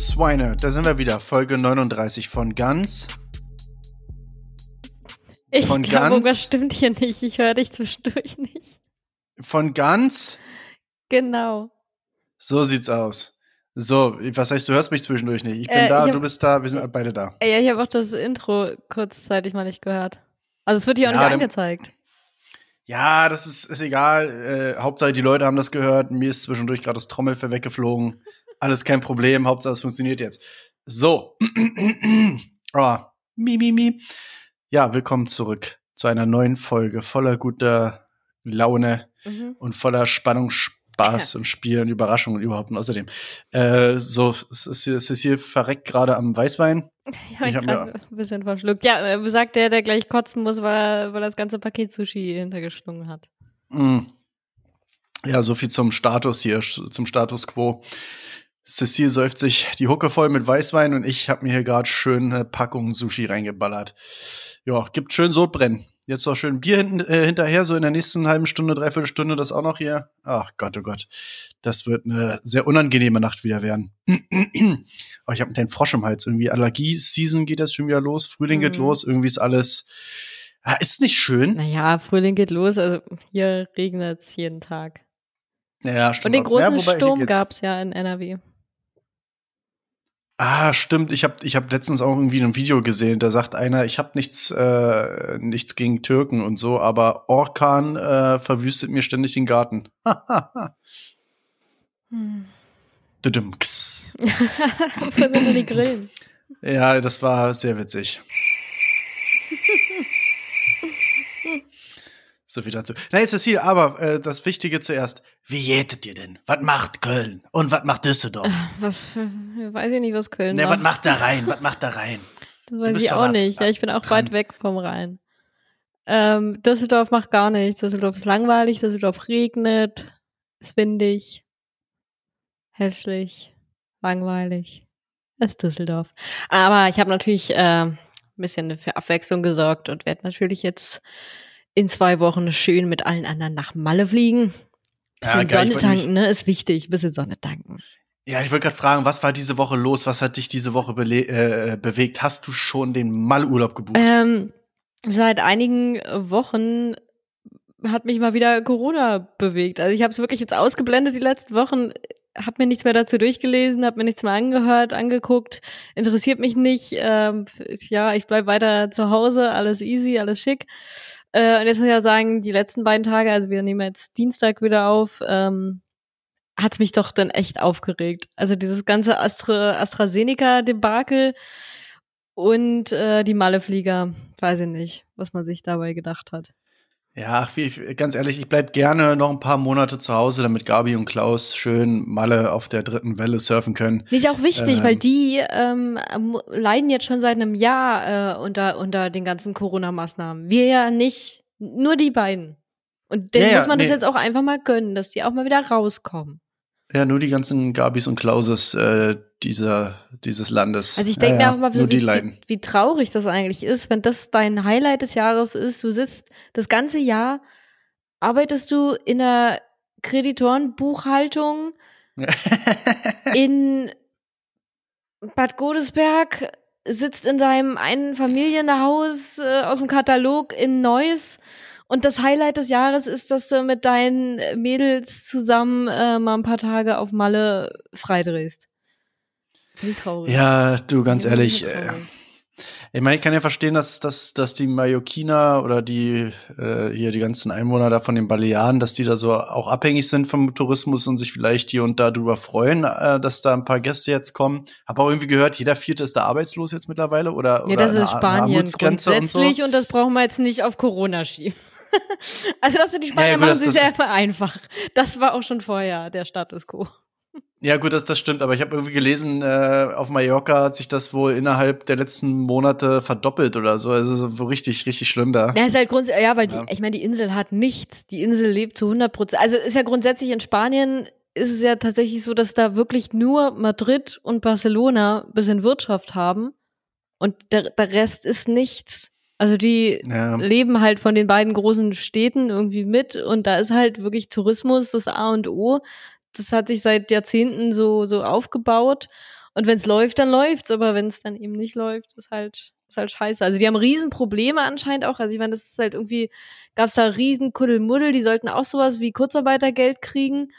So, ihr lieben Swine, da sind wir wieder. Folge 39 von Ganz. Ich Von glaube, ganz- irgendwas stimmt hier nicht. Ich höre dich zwischendurch nicht. Von Ganz. Genau. So sieht's aus. So, was heißt, du hörst mich zwischendurch nicht. Ich bin Äh, da, ich hab- du bist da, wir sind beide da. Ja, ich habe auch das Intro kurzzeitig mal nicht gehört. Also es wird hier auch Ja, nicht angezeigt. Ja, das ist, ist egal. Äh, Hauptsache, die Leute haben das gehört. Mir ist zwischendurch gerade das Trommelfell weggeflogen. Alles kein Problem. Hauptsache, es funktioniert jetzt. So. oh, mi, mi, mi. Ja, willkommen zurück zu einer neuen Folge voller guter Laune Mhm. und voller Spannung, Spaß und Spiel und Überraschung und überhaupt. Und außerdem, äh, so, es ist hier, es ist hier verreckt gerade am Weißwein. Ich habe Ich hab gerade ein bisschen verschluckt. Ja, äh, sagt der, der gleich kotzen muss, weil er, weil er das ganze Paket Sushi hintergeschlungen hat. Mm. Ja, so viel zum Status hier, zum Status quo. Cecile säuft sich die Hucke voll mit Weißwein und ich habe mir hier gerade schön eine Packung Sushi reingeballert. Ja, gibt schön Sodbrennen. Jetzt noch schön Bier hinten, äh, hinterher, so in der nächsten halben Stunde, dreiviertel Stunde das auch noch hier. Ach Gott, oh Gott. Das wird eine sehr unangenehme Nacht wieder werden. oh, ich habe einen Frosch im Hals. Irgendwie Allergie-Season geht das schon wieder los. Frühling geht Mhm. los. Irgendwie ist alles. Ah, ist nicht schön. Naja, Frühling geht los. Also hier regnet es jeden Tag. Ja, stimmt. Und den großen ja, wobei, Sturm gab es ja in NRW. Ah, stimmt. Ich habe ich hab letztens auch irgendwie ein Video gesehen, da sagt einer, ich habe nichts, äh, nichts gegen Türken und so, aber Orkan äh, verwüstet mir ständig den Garten. Hm. Düdümks. Wo sind denn die Grillen? Ja, das war sehr witzig. So viel dazu. Na, ist das hier, aber äh, das Wichtige zuerst. Wie jätet ihr denn? Was macht Köln? Und was macht Düsseldorf? Was, weiß ich nicht, was Köln Ne, was macht. macht da rein? Was macht da rein? Das weiß ich auch nicht. Ja, ich bin auch dran. weit weg vom Rhein. Ähm, Düsseldorf macht gar nichts. Düsseldorf ist langweilig, Düsseldorf regnet, ist windig, hässlich, langweilig. Das ist Düsseldorf. Aber ich habe natürlich äh, ein bisschen für Abwechslung gesorgt und werde natürlich jetzt in zwei Wochen schön mit allen anderen nach Malle fliegen. Ja, Bisschen geil, ich Sonne tanken, ne? Ist wichtig. Bisschen Sonne tanken. Ja, ich wollte gerade fragen, was war diese Woche los? Was hat dich diese Woche äh, bewegt? Hast du schon den Malurlaub gebucht? Ähm, seit einigen Wochen hat mich mal wieder Corona bewegt. Also ich habe es wirklich jetzt ausgeblendet die letzten Wochen, habe mir nichts mehr dazu durchgelesen, habe mir nichts mehr angehört, angeguckt, interessiert mich nicht. Ähm, ja, ich bleib weiter zu Hause, alles easy, alles schick. Äh, und jetzt muss ich ja sagen, die letzten beiden Tage, also wir nehmen jetzt Dienstag wieder auf, ähm, hat's mich doch dann echt aufgeregt. Also dieses ganze Astra, AstraZeneca-Debakel und äh, die Malleflieger, weiß ich nicht, was man sich dabei gedacht hat. Ja, ganz ehrlich, ich bleib gerne noch ein paar Monate zu Hause, damit Gabi und Klaus schön Malle auf der dritten Welle surfen können. Nee, ist ja auch wichtig, Ähm. weil die ähm, leiden jetzt schon seit einem Jahr äh, unter, unter den ganzen Corona-Maßnahmen. Wir ja nicht, nur die beiden. Und denen Ja, muss man das nee. jetzt auch einfach mal gönnen, dass die auch mal wieder rauskommen. Ja, nur die ganzen Gabis und Klauses äh, dieser, dieses Landes. Also ich denke ja, mir auch mal, nur so, die wie, leiden. wie, wie traurig das eigentlich ist, wenn das dein Highlight des Jahres ist. Du sitzt das ganze Jahr, arbeitest du in der Kreditorenbuchhaltung in Bad Godesberg, sitzt in seinem einen Familienhaus äh, aus dem Katalog in Neuss. Und das Highlight des Jahres ist, dass du mit deinen Mädels zusammen äh, mal ein paar Tage auf Malle freidrehst. Wie traurig. ja, du, ganz Ja, ehrlich, äh, ich meine, ich kann ja verstehen, dass, dass, dass die Mallorquiner oder die äh, hier die ganzen Einwohner da von den Balearen, dass die da so auch abhängig sind vom Tourismus und sich vielleicht hier und da drüber freuen, äh, dass da ein paar Gäste jetzt kommen. Hab auch irgendwie gehört, jeder Vierte ist da arbeitslos jetzt mittlerweile oder, Ja, oder das eine ist eine Spanien Armutsgrenze und so. grundsätzlich und, das brauchen wir jetzt nicht auf Corona schieben. also das sind die Spanier Ja, ja, gut, machen das- sehr einfach. Das war auch schon vorher der Status quo. Ja, gut, das, das stimmt, aber ich habe irgendwie gelesen, äh, auf Mallorca hat sich das wohl innerhalb der letzten Monate verdoppelt oder so. Also so richtig, richtig schlimm da. Ja, ist halt grundsätzlich, ja, weil Ja. die, ich meine, die Insel hat nichts. Die Insel lebt zu 100 Prozent. Also ist ja grundsätzlich in Spanien ist es ja tatsächlich so, dass da wirklich nur Madrid und Barcelona ein bisschen Wirtschaft haben und der, der Rest ist nichts. Also die Ja. leben halt von den beiden großen Städten irgendwie mit und da ist halt wirklich Tourismus das A und O. Das hat sich seit Jahrzehnten so, so aufgebaut Und wenn es läuft, dann läuft's. Aber wenn es dann eben nicht läuft, ist halt, ist halt scheiße. Also die haben Riesenprobleme anscheinend auch. Also ich meine, das ist halt irgendwie, gab's da riesen Kuddelmuddel, die sollten auch sowas wie Kurzarbeitergeld kriegen.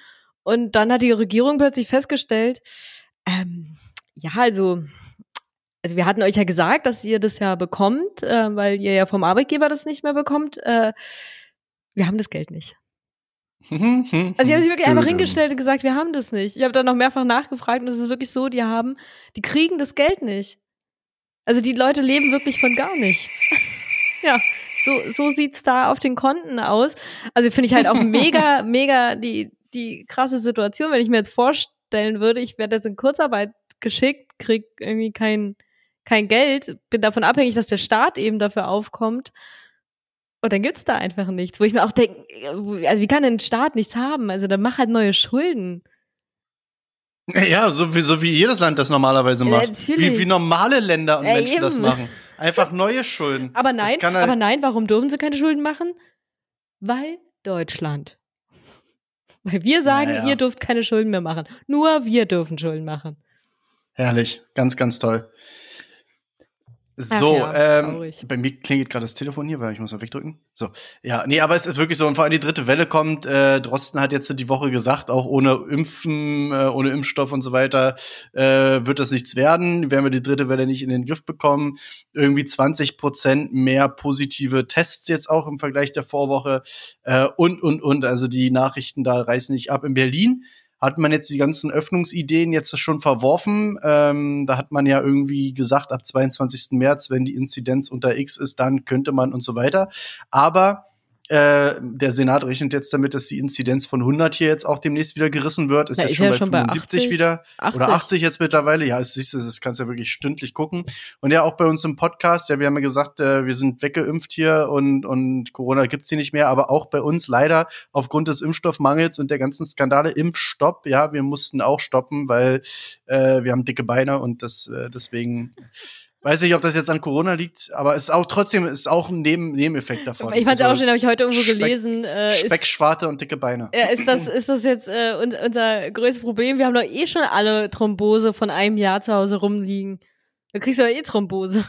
Und dann hat die Regierung plötzlich festgestellt, ähm, ja, also, also wir hatten euch ja gesagt, dass ihr das ja bekommt, äh, weil ihr ja vom Arbeitgeber das nicht mehr bekommt. Äh, wir haben das Geld nicht. Also sie haben sich wirklich einfach hingestellt und gesagt, wir haben das nicht. Ich habe dann noch mehrfach nachgefragt und es ist wirklich so, die haben, die kriegen das Geld nicht. Also die Leute leben wirklich von gar nichts. ja, so, so sieht's da auf den Konten aus. Also finde ich halt auch mega, mega die, die krasse Situation, wenn ich mir jetzt vorstellen würde, ich werde jetzt in Kurzarbeit geschickt, krieg irgendwie kein, kein Geld, bin davon abhängig, dass der Staat eben dafür aufkommt. Und dann gibt's da einfach nichts, wo ich mir auch denke, also wie kann denn ein Staat nichts haben? Also dann mach halt neue Schulden. Ja, so wie, so wie jedes Land das normalerweise macht. Ja, wie, wie normale Länder und ja, Menschen eben. das machen. Einfach neue Schulden. Aber nein, halt aber nein, warum dürfen sie keine Schulden machen? Weil Deutschland. Weil wir sagen, ja, ihr dürft keine Schulden mehr machen. Nur wir dürfen Schulden machen. Herrlich, ganz, ganz toll. So, ja, ähm, bei mir klingelt gerade das Telefon hier, weil ich muss mal wegdrücken. So, ja, nee, aber es ist wirklich so, und vor allem die dritte Welle kommt. Äh, Drosten hat jetzt die Woche gesagt, auch ohne Impfen, äh, ohne Impfstoff und so weiter, äh, wird das nichts werden. Werden wir die dritte Welle nicht in den Griff bekommen. Irgendwie 20 Prozent mehr positive Tests jetzt auch im Vergleich der Vorwoche äh, und und und. Also die Nachrichten da reißen nicht ab. In Berlin hat man jetzt die ganzen Öffnungsideen jetzt schon verworfen. Ähm, da hat man ja irgendwie gesagt, ab 22. März, wenn die Inzidenz unter X ist, dann könnte man und so weiter. Aber äh, der Senat rechnet jetzt damit, dass die Inzidenz von 100 hier jetzt auch demnächst wieder gerissen wird. Ist ja, jetzt schon ja bei schon 75 bei 80, wieder 80. oder 80 jetzt mittlerweile. Ja, es siehst du, das kannst du ja wirklich stündlich gucken. Und ja, auch bei uns im Podcast, ja, wir haben ja gesagt, äh, wir sind weggeimpft hier und, und Corona gibt's hier nicht mehr, aber auch bei uns leider aufgrund des Impfstoffmangels und der ganzen Skandale Impfstopp, ja, wir mussten auch stoppen, weil äh, wir haben dicke Beine und das äh, deswegen Weiß nicht, ob das jetzt an Corona liegt, aber es ist auch trotzdem ist auch ein Neben Nebeneffekt davon. Ich fand also, auch schon, habe ich heute irgendwo Speck, gelesen. Äh, Speckschwarte und dicke Beine. Ja, ist das ist das jetzt äh, unser größtes Problem? Wir haben doch eh schon alle Thrombose von einem Jahr zu Hause rumliegen. Da kriegst du ja eh Thrombose.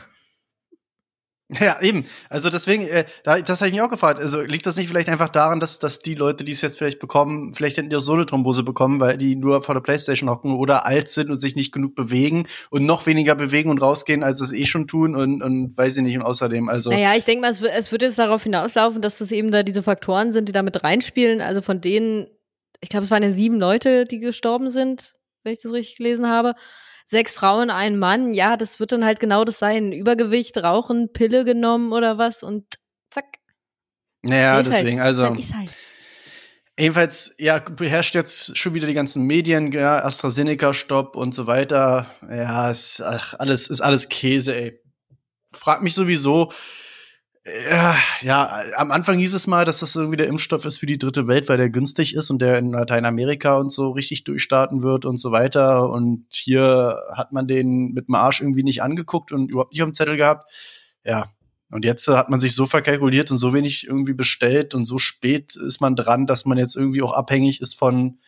Ja, eben. Also deswegen, äh, da, das habe ich mich auch gefragt. Also liegt das nicht vielleicht einfach daran, dass, dass die Leute, die es jetzt vielleicht bekommen, vielleicht hätten die auch so eine Thrombose bekommen, weil die nur vor der Playstation hocken oder alt sind und sich nicht genug bewegen und noch weniger bewegen und rausgehen, als es eh schon tun und, und weiß ich nicht. Und außerdem, also. Naja, ich denke mal, es es wird jetzt darauf hinauslaufen, dass das eben da diese Faktoren sind, die da mit reinspielen. Also von denen, ich glaube, es waren ja sieben Leute, die gestorben sind, wenn ich das richtig gelesen habe sechs Frauen, ein Mann, ja, das wird dann halt genau das sein. Übergewicht, Rauchen, Pille genommen oder was und zack. Naja, ist deswegen, halt. also. Halt. Jedenfalls, ja, beherrscht jetzt schon wieder die ganzen Medien, ja, AstraZeneca-Stopp und so weiter. Ja, ist, ach, alles, ist alles Käse, ey. Frag mich sowieso, ja, ja, am Anfang hieß es mal, dass das irgendwie der Impfstoff ist für die dritte Welt, weil der günstig ist und der in Lateinamerika und so richtig durchstarten wird und so weiter. Und hier hat man den mit dem Arsch irgendwie nicht angeguckt und überhaupt nicht auf dem Zettel gehabt. Ja. Und jetzt hat man sich so verkalkuliert und so wenig irgendwie bestellt und so spät ist man dran, dass man jetzt irgendwie auch abhängig ist von,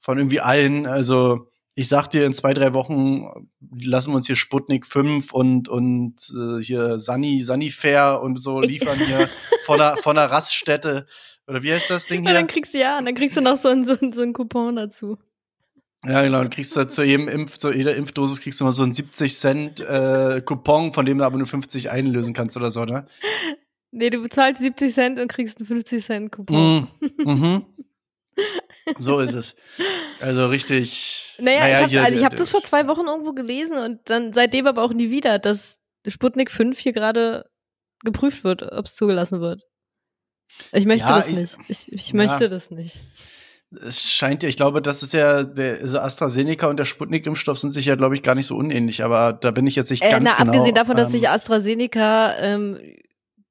von irgendwie allen. Also, ich sag dir, in zwei, drei Wochen lassen wir uns hier Sputnik 5 und, und äh, hier Sunny, Sunny Fair und so liefern hier von der, von der Raststätte. Oder wie heißt das Ding hier? Ja, dann kriegst du ja, dann kriegst du noch so einen, so, so einen Coupon dazu. Ja, genau, dann kriegst du zu jedem Impf, zu jeder Impfdosis kriegst du mal so einen 70 Cent äh, Coupon, von dem du aber nur 50 einlösen kannst oder so, ne? Nee, du bezahlst 70 Cent und kriegst einen 50 Cent Coupon. Mm, mhm. So ist es. Also richtig. Naja, naja ich habe also hab das vor zwei Wochen irgendwo gelesen und dann seitdem aber auch nie wieder, dass Sputnik 5 hier gerade geprüft wird, ob es zugelassen wird. Ich möchte ja, das ich, nicht. Ich, ich möchte ja. das nicht. Es scheint ja, ich glaube, das ist ja, der also AstraZeneca und der Sputnik-Impfstoff sind sich ja, glaube ich, gar nicht so unähnlich, aber da bin ich jetzt nicht äh, ganz na, genau. Abgesehen davon, dass ähm, AstraZeneca ähm,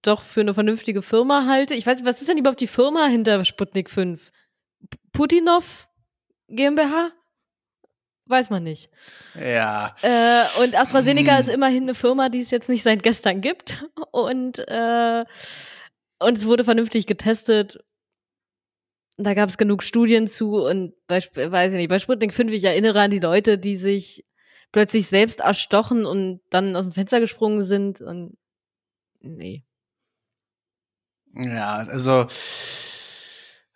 doch für eine vernünftige Firma halte. Ich weiß nicht, was ist denn überhaupt die Firma hinter Sputnik 5? Putinov GmbH? Weiß man nicht. Ja. Äh, und AstraZeneca hm. ist immerhin eine Firma, die es jetzt nicht seit gestern gibt. Und, äh, und es wurde vernünftig getestet. Da gab es genug Studien zu und bei, weiß ich nicht, bei Sputnik 5, ich erinnere an die Leute, die sich plötzlich selbst erstochen und dann aus dem Fenster gesprungen sind und nee. Ja, also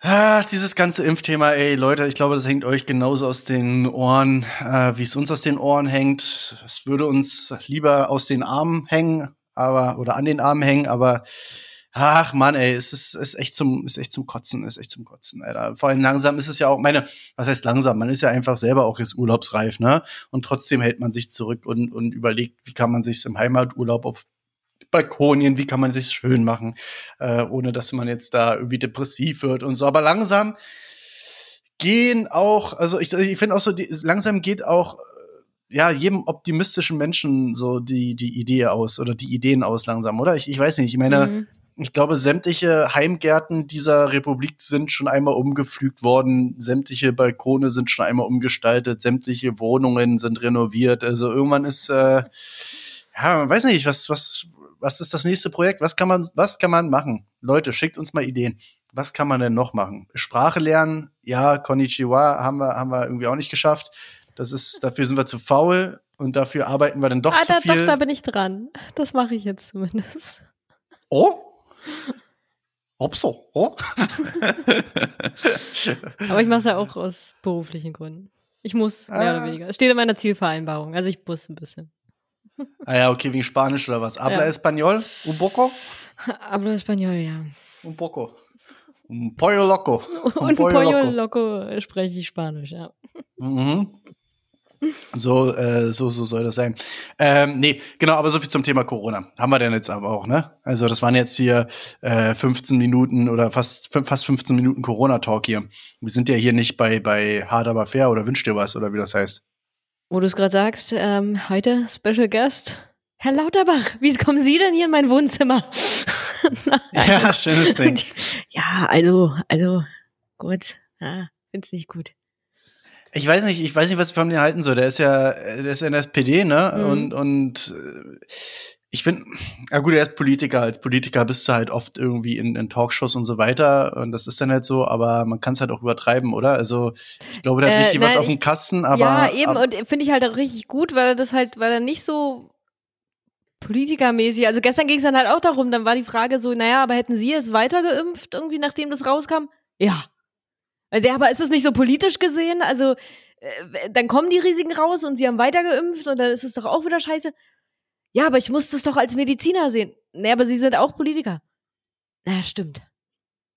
Ah, dieses ganze Impfthema, ey, Leute, ich glaube, das hängt euch genauso aus den Ohren, äh, wie es uns aus den Ohren hängt. Es würde uns lieber aus den Armen hängen, aber, oder an den Armen hängen, aber ach Mann, ey, es ist, ist echt zum, ist echt zum Kotzen, ist echt zum Kotzen, Alter. Vor allem langsam ist es ja auch, meine, was heißt langsam? Man ist ja einfach selber auch jetzt urlaubsreif, ne? Und trotzdem hält man sich zurück und, und überlegt, wie kann man sich im Heimaturlaub auf Balkonien, wie kann man sich schön machen, äh, ohne dass man jetzt da irgendwie depressiv wird und so. Aber langsam gehen auch, also ich, ich finde auch so, die, langsam geht auch äh, ja, jedem optimistischen Menschen so die, die Idee aus oder die Ideen aus langsam, oder? Ich, ich weiß nicht, ich meine, mhm. ich glaube, sämtliche Heimgärten dieser Republik sind schon einmal umgepflügt worden, sämtliche Balkone sind schon einmal umgestaltet, sämtliche Wohnungen sind renoviert. Also irgendwann ist, äh, ja, man weiß nicht, was, was, was ist das nächste Projekt? Was kann man, was kann man machen? Leute, schickt uns mal Ideen. Was kann man denn noch machen? Sprache lernen, ja, Konnichiwa haben wir, haben wir irgendwie auch nicht geschafft. Das ist, dafür sind wir zu faul und dafür arbeiten wir dann doch ah, zu da, viel. Doch, da bin ich dran. Das mache ich jetzt zumindest. Oh? Ob so, oh? Aber ich mache es ja auch aus beruflichen Gründen. Ich muss, mehr ah. oder weniger. Es steht in meiner Zielvereinbarung. Also ich muss ein bisschen. Ah ja, okay, wegen Spanisch oder was? Habla ja. Español? Un poco? Habla Español, ja. Un poco. Un pollo loco. Un, Un pollo, pollo loco. loco spreche ich Spanisch, ja. Mhm. So, äh, so, so soll das sein. Ähm, nee, genau, aber so viel zum Thema Corona. Haben wir denn jetzt aber auch, ne? Also, das waren jetzt hier äh, 15 Minuten oder fast, fast 15 Minuten Corona-Talk hier. Wir sind ja hier nicht bei, bei Hard aber fair oder wünscht dir was oder wie das heißt. Wo du es gerade sagst, ähm, heute Special Guest. Herr Lauterbach, wie kommen Sie denn hier in mein Wohnzimmer? ja, schönes Ding. Ja, also, also, gut. Ja, find's nicht gut. Ich weiß nicht, ich weiß nicht, was ich von mir halten soll. Der ist ja, der ist ja in der SPD, ne? Mhm. Und, und äh, ich finde, ja gut, er ist Politiker. Als Politiker bist du halt oft irgendwie in, in Talkshows und so weiter. Und das ist dann halt so, aber man kann es halt auch übertreiben, oder? Also ich glaube, der hat äh, richtig nein, was auf dem Kasten, aber. Ja, eben, ab, und finde ich halt auch richtig gut, weil er das halt, weil er nicht so politikermäßig, also gestern ging es dann halt auch darum, dann war die Frage so, naja, aber hätten Sie es weitergeimpft, irgendwie, nachdem das rauskam? Ja. Also, ja, aber ist das nicht so politisch gesehen? Also, äh, dann kommen die Risiken raus und sie haben weitergeimpft und dann ist es doch auch wieder scheiße. Ja, aber ich muss das doch als Mediziner sehen. Nee, aber Sie sind auch Politiker. Na, stimmt.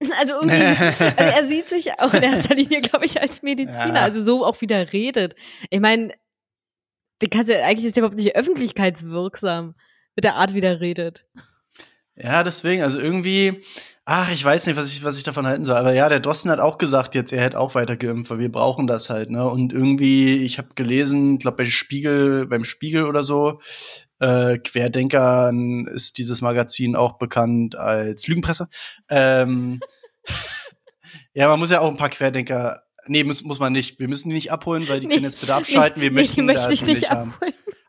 Also irgendwie, also er sieht sich auch in erster Linie, glaube ich, als Mediziner, ja. also so auch wieder redet. Ich meine, ja, eigentlich ist der überhaupt nicht öffentlichkeitswirksam mit der Art, wie der redet. Ja, deswegen, also irgendwie, ach, ich weiß nicht, was ich, was ich davon halten soll. Aber ja, der Drosten hat auch gesagt, jetzt er hätte auch weiter geimpft, weil wir brauchen das halt, ne? Und irgendwie, ich habe gelesen, glaube bei Spiegel, beim Spiegel oder so, äh, Querdenkern ist dieses Magazin auch bekannt als Lügenpresse. Ähm, ja, man muss ja auch ein paar Querdenker. Nee, muss, muss man nicht. Wir müssen die nicht abholen, weil die nee, können jetzt bitte abschalten. Wir nee, möchten möchte das nicht, haben.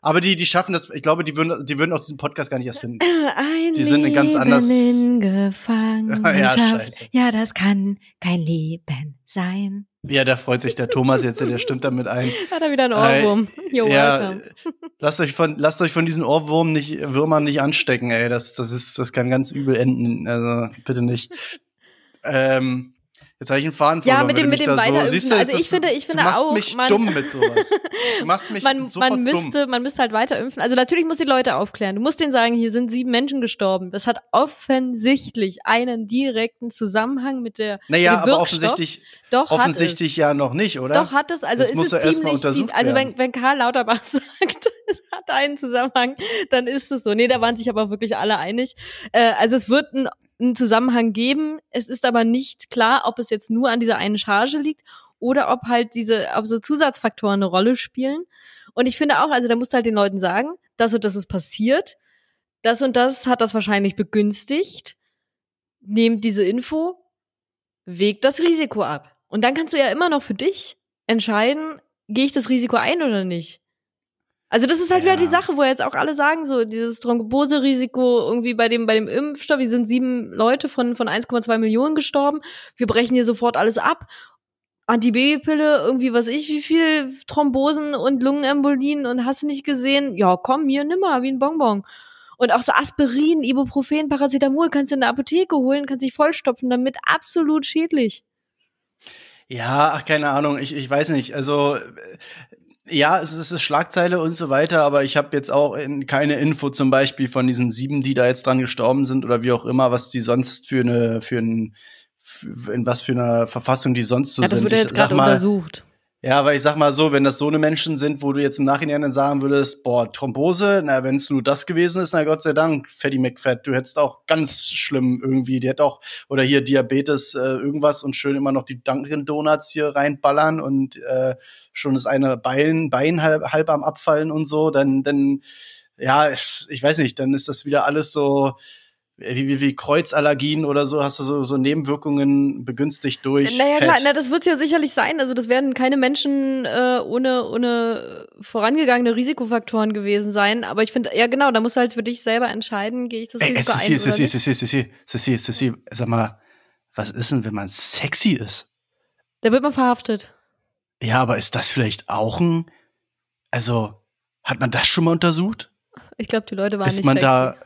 Aber die, die schaffen das, ich glaube, die würden, die würden auch diesen Podcast gar nicht erst finden. Ein die sind ganz anders. In ja, scheiße. ja, das kann kein Leben sein. Ja, da freut sich der Thomas jetzt, der stimmt damit ein. Hat er wieder einen Ohrwurm. Äh, ja, lasst euch von, lasst euch von diesen Ohrwurm nicht, Würmern nicht anstecken, ey. Das, das ist, das kann ganz übel enden. Also, bitte nicht. Ähm, Jetzt habe ich einen Faden verloren. Ja, mit dem, mit dem Weiter so, siehst du, Also ich finde, ich finde du machst auch, mich man, dumm mit sowas. Du machst mich man, man müsste, dumm. man müsste halt weiter impfen. Also natürlich muss die Leute aufklären. Du musst denen sagen, hier sind sieben Menschen gestorben. Das hat offensichtlich einen direkten Zusammenhang mit der. Naja, aber offensichtlich, Doch, offensichtlich ja noch nicht, oder? Doch hat es. Also das ist muss es erstmal untersucht Also wenn, wenn Karl Lauterbach sagt, es hat einen Zusammenhang, dann ist es so. Nee, da waren sich aber wirklich alle einig. Äh, also es wird ein einen Zusammenhang geben. Es ist aber nicht klar, ob es jetzt nur an dieser einen Charge liegt oder ob halt diese, ob so Zusatzfaktoren eine Rolle spielen. Und ich finde auch, also da musst du halt den Leuten sagen, das und das ist passiert. Das und das hat das wahrscheinlich begünstigt. Nehmt diese Info, wägt das Risiko ab. Und dann kannst du ja immer noch für dich entscheiden, gehe ich das Risiko ein oder nicht. Also das ist halt ja. wieder die Sache, wo jetzt auch alle sagen, so dieses Thromboserisiko irgendwie bei dem bei dem Impfstoff, hier sind sieben Leute von von 1,2 Millionen gestorben. Wir brechen hier sofort alles ab. Antibabypille, irgendwie was ich, wie viel Thrombosen und Lungenembolien und hast du nicht gesehen? Ja, komm, hier nimmer, wie ein Bonbon. Und auch so Aspirin, Ibuprofen, Paracetamol kannst du in der Apotheke holen, kannst dich vollstopfen, damit absolut schädlich. Ja, ach, keine Ahnung, ich, ich weiß nicht. Also, ja, es ist, es Schlagzeile und so weiter, aber ich habe jetzt auch in, keine Info zum Beispiel von diesen sieben, die da jetzt dran gestorben sind oder wie auch immer, was die sonst für eine, für ein, für, in was für einer Verfassung die sonst so ja, das sind. wird ja jetzt gerade untersucht. Ja, aber ich sag mal so, wenn das so eine Menschen sind, wo du jetzt im Nachhinein dann sagen würdest, boah, Thrombose, na, wenn es nur das gewesen ist, na Gott sei Dank, Fatty McFat, du hättest auch ganz schlimm irgendwie, die hätte auch, oder hier Diabetes, äh, irgendwas und schön immer noch die Dunkin Donuts hier reinballern und äh, schon ist eine Bein, Bein halb, halb am Abfallen und so, dann, dann, ja, ich weiß nicht, dann ist das wieder alles so, wie, wie, wie Kreuzallergien oder so, hast du so, so Nebenwirkungen begünstigt durch. Naja, Fett. klar, na, das wird ja sicherlich sein. Also das werden keine Menschen äh, ohne, ohne vorangegangene Risikofaktoren gewesen sein. Aber ich finde, ja genau, da musst du halt für dich selber entscheiden, gehe ich das Ey, Risiko Sissi, ein Sissi. Sissi, Sissi, Sissi, Sissi, sag mal, was ist denn, wenn man sexy ist? Da wird man verhaftet. Ja, aber ist das vielleicht auch ein, also, hat man das schon mal untersucht? Ich glaube, die Leute waren Ist nicht man sexy. da,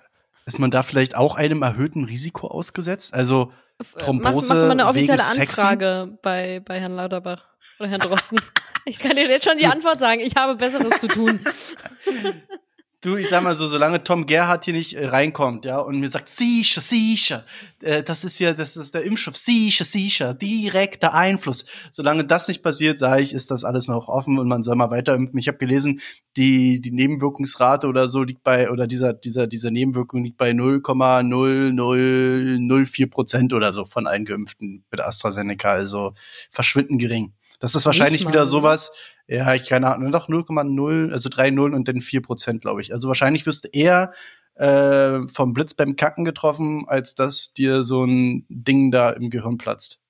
ist man da vielleicht auch einem erhöhten Risiko ausgesetzt? Also, äh, Thrombose Mach, mach mal eine offizielle sexy? Anfrage bei, bei Herrn Lauterbach oder Herrn Drosten. ich kann dir jetzt schon die Antwort sagen. Ich habe Besseres zu tun. Du, ich sag mal so, solange Tom Gerhardt hier nicht äh, reinkommt, ja, und mir sagt, sicher, sicher, äh, das ist ja, das ist der Impfstoff, sicher, sicher, direkter Einfluss. Solange das nicht passiert, sage ich, ist das alles noch offen und man soll mal weiter impfen. Ich habe gelesen, die, die Nebenwirkungsrate oder so liegt bei, oder dieser, dieser, dieser Nebenwirkung liegt bei 0,0004 Prozent oder so von allen Geimpften mit AstraZeneca, also verschwindend gering. Das ist wahrscheinlich wieder sowas, ja, ich keine Ahnung, doch 0,0, also 3 Nullen und dann 4 Prozent, glaube ich. Also wahrscheinlich wirst du eher äh, vom Blitz beim Kacken getroffen, als dass dir so ein Ding da im Gehirn platzt.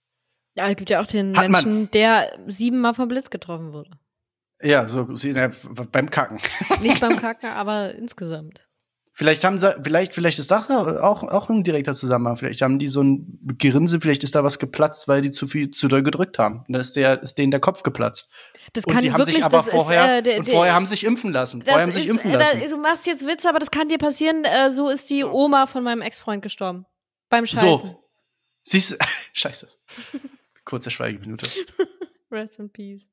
Ja, es gibt ja auch den Hat man- Menschen, der siebenmal vom Blitz getroffen wurde. Ja, so beim Kacken. Nicht beim Kacken, aber insgesamt. Vielleicht haben sie, vielleicht, vielleicht ist das auch, auch ein direkter Zusammenhang. Vielleicht haben die so ein Gerinse, vielleicht ist da was geplatzt, weil die zu viel zu doll gedrückt haben. Und dann ist der, ist denen der Kopf geplatzt. Das Und kann die haben wirklich, sich aber vorher, ist, äh, und vorher haben sich impfen lassen. Vorher haben sich ist, impfen äh, lassen. Da, du machst jetzt Witze, aber das kann dir passieren. Äh, so ist die Oma von meinem Ex-Freund gestorben. Beim Scheißen. So. Siehst du, scheiße. Kurze Schweigeminute. Rest in peace.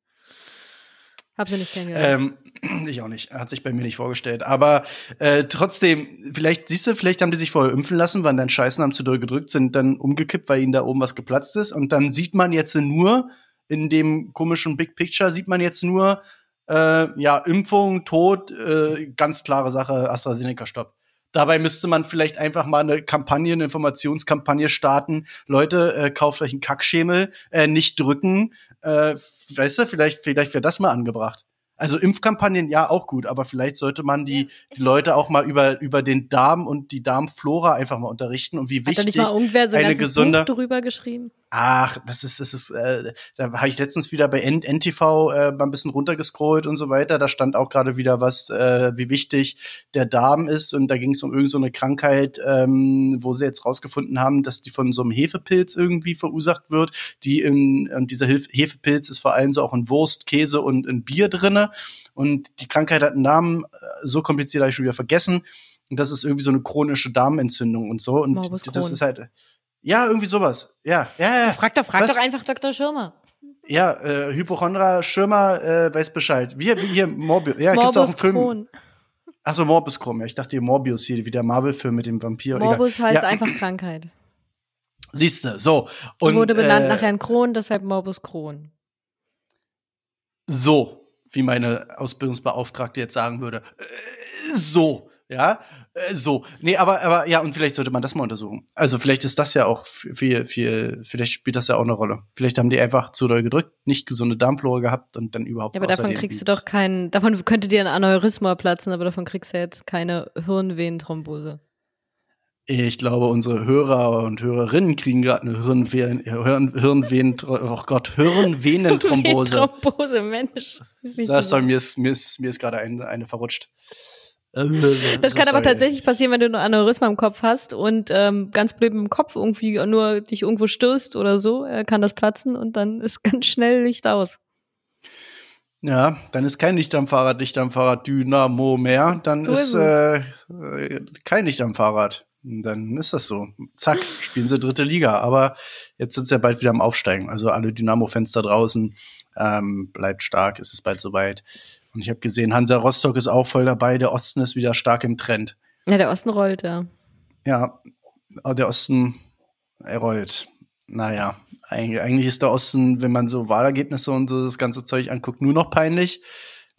Hab sie nicht kennengelernt. Ähm, ich auch nicht. Hat sich bei mir nicht vorgestellt. Aber äh, trotzdem, vielleicht, siehst du, vielleicht haben die sich vorher impfen lassen, waren dann Scheißen, haben zu doll gedrückt, sind dann umgekippt, weil ihnen da oben was geplatzt ist. Und dann sieht man jetzt nur, in dem komischen Big Picture, sieht man jetzt nur, äh, ja, Impfung, Tod, äh, ganz klare Sache, AstraZeneca-Stopp. Dabei müsste man vielleicht einfach mal eine Kampagne, eine Informationskampagne starten. Leute, äh, kauft euch einen Kackschemel, äh, nicht drücken. Äh, weißt du, vielleicht, vielleicht wäre das mal angebracht. Also Impfkampagnen ja auch gut, aber vielleicht sollte man die, die Leute auch mal über, über den Darm und die Darmflora einfach mal unterrichten und wie Hat da wichtig nicht mal irgendwer so ein eine gesunde- Buch drüber geschrieben? Ach, das ist, das ist, äh, da habe ich letztens wieder bei N NTV äh, mal ein bisschen runtergescrollt und so weiter. Da stand auch gerade wieder was, äh, wie wichtig der Darm ist. Und da ging es um irgendeine so eine Krankheit, ähm, wo sie jetzt rausgefunden haben, dass die von so einem Hefepilz irgendwie verursacht wird. Die in, und dieser Hilf Hefepilz ist vor allem so auch in Wurst, Käse und in Bier drinne. Und die Krankheit hat einen Namen, äh, so kompliziert habe ich schon wieder vergessen. Und das ist irgendwie so eine chronische Darmentzündung und so. Und Morbus das Crohn. ist halt. Ja, irgendwie sowas. Ja, ja, ja. Frag doch, frag Was? doch einfach Dr. Schirmer. Ja, äh, Hypochondra Schirmer äh, weiß Bescheid. Wie, wie hier Morbius. Ja, gibt's auch einen Morbus Film. Crohn. Achso, Morbus Crohn. Ja, ich dachte hier Morbius hier, wie der Marvel-Film mit dem Vampir. Morbus heißt ja, einfach Krankheit. Siehste, so. Und, Wurde benannt äh, nach Herrn Krohn, deshalb Morbus Crohn. So, wie meine Ausbildungsbeauftragte jetzt sagen würde. Äh, so, ja, so. Nee, aber, aber ja, und vielleicht sollte man das mal untersuchen. Also vielleicht ist das ja auch viel, viel, vielleicht spielt das ja auch eine Rolle. Vielleicht haben die einfach zu doll gedrückt, nicht gesunde Darmflora gehabt und dann überhaupt Ja, aber davon kriegst du doch keinen, davon könnte dir ein Aneurysma platzen, aber davon kriegst du jetzt keine Hirnvenenthrombose. Ich glaube, unsere Hörer und Hörerinnen kriegen gerade eine Hirnvenen, Hirn, Hirnvenen, oh Gott, Hirnvenenthrombose. Thrombose, Mensch. Sag, so sorry, mir ist, mir ist, mir ist gerade eine, eine verrutscht. das kann aber tatsächlich passieren, wenn du ein Aneurysma im Kopf hast und ähm, ganz blöd im Kopf irgendwie nur dich irgendwo stößt oder so, äh, kann das platzen und dann ist ganz schnell Licht aus. Ja, dann ist kein Licht am Fahrrad, Licht am Fahrrad Dynamo mehr. Dann so ist, ist äh, kein Licht am Fahrrad. Dann ist das so. Zack, spielen sie dritte Liga. Aber jetzt sind sie ja bald wieder am Aufsteigen. Also alle Dynamo-Fans da draußen, ähm, bleibt stark, ist es bald soweit. Und ich habe gesehen, Hansa Rostock ist auch voll dabei. Der Osten ist wieder stark im Trend. Ja, der Osten rollt, ja. Ja, der Osten, er rollt. Naja, eigentlich ist der Osten, wenn man so Wahlergebnisse und so das ganze Zeug anguckt, nur noch peinlich.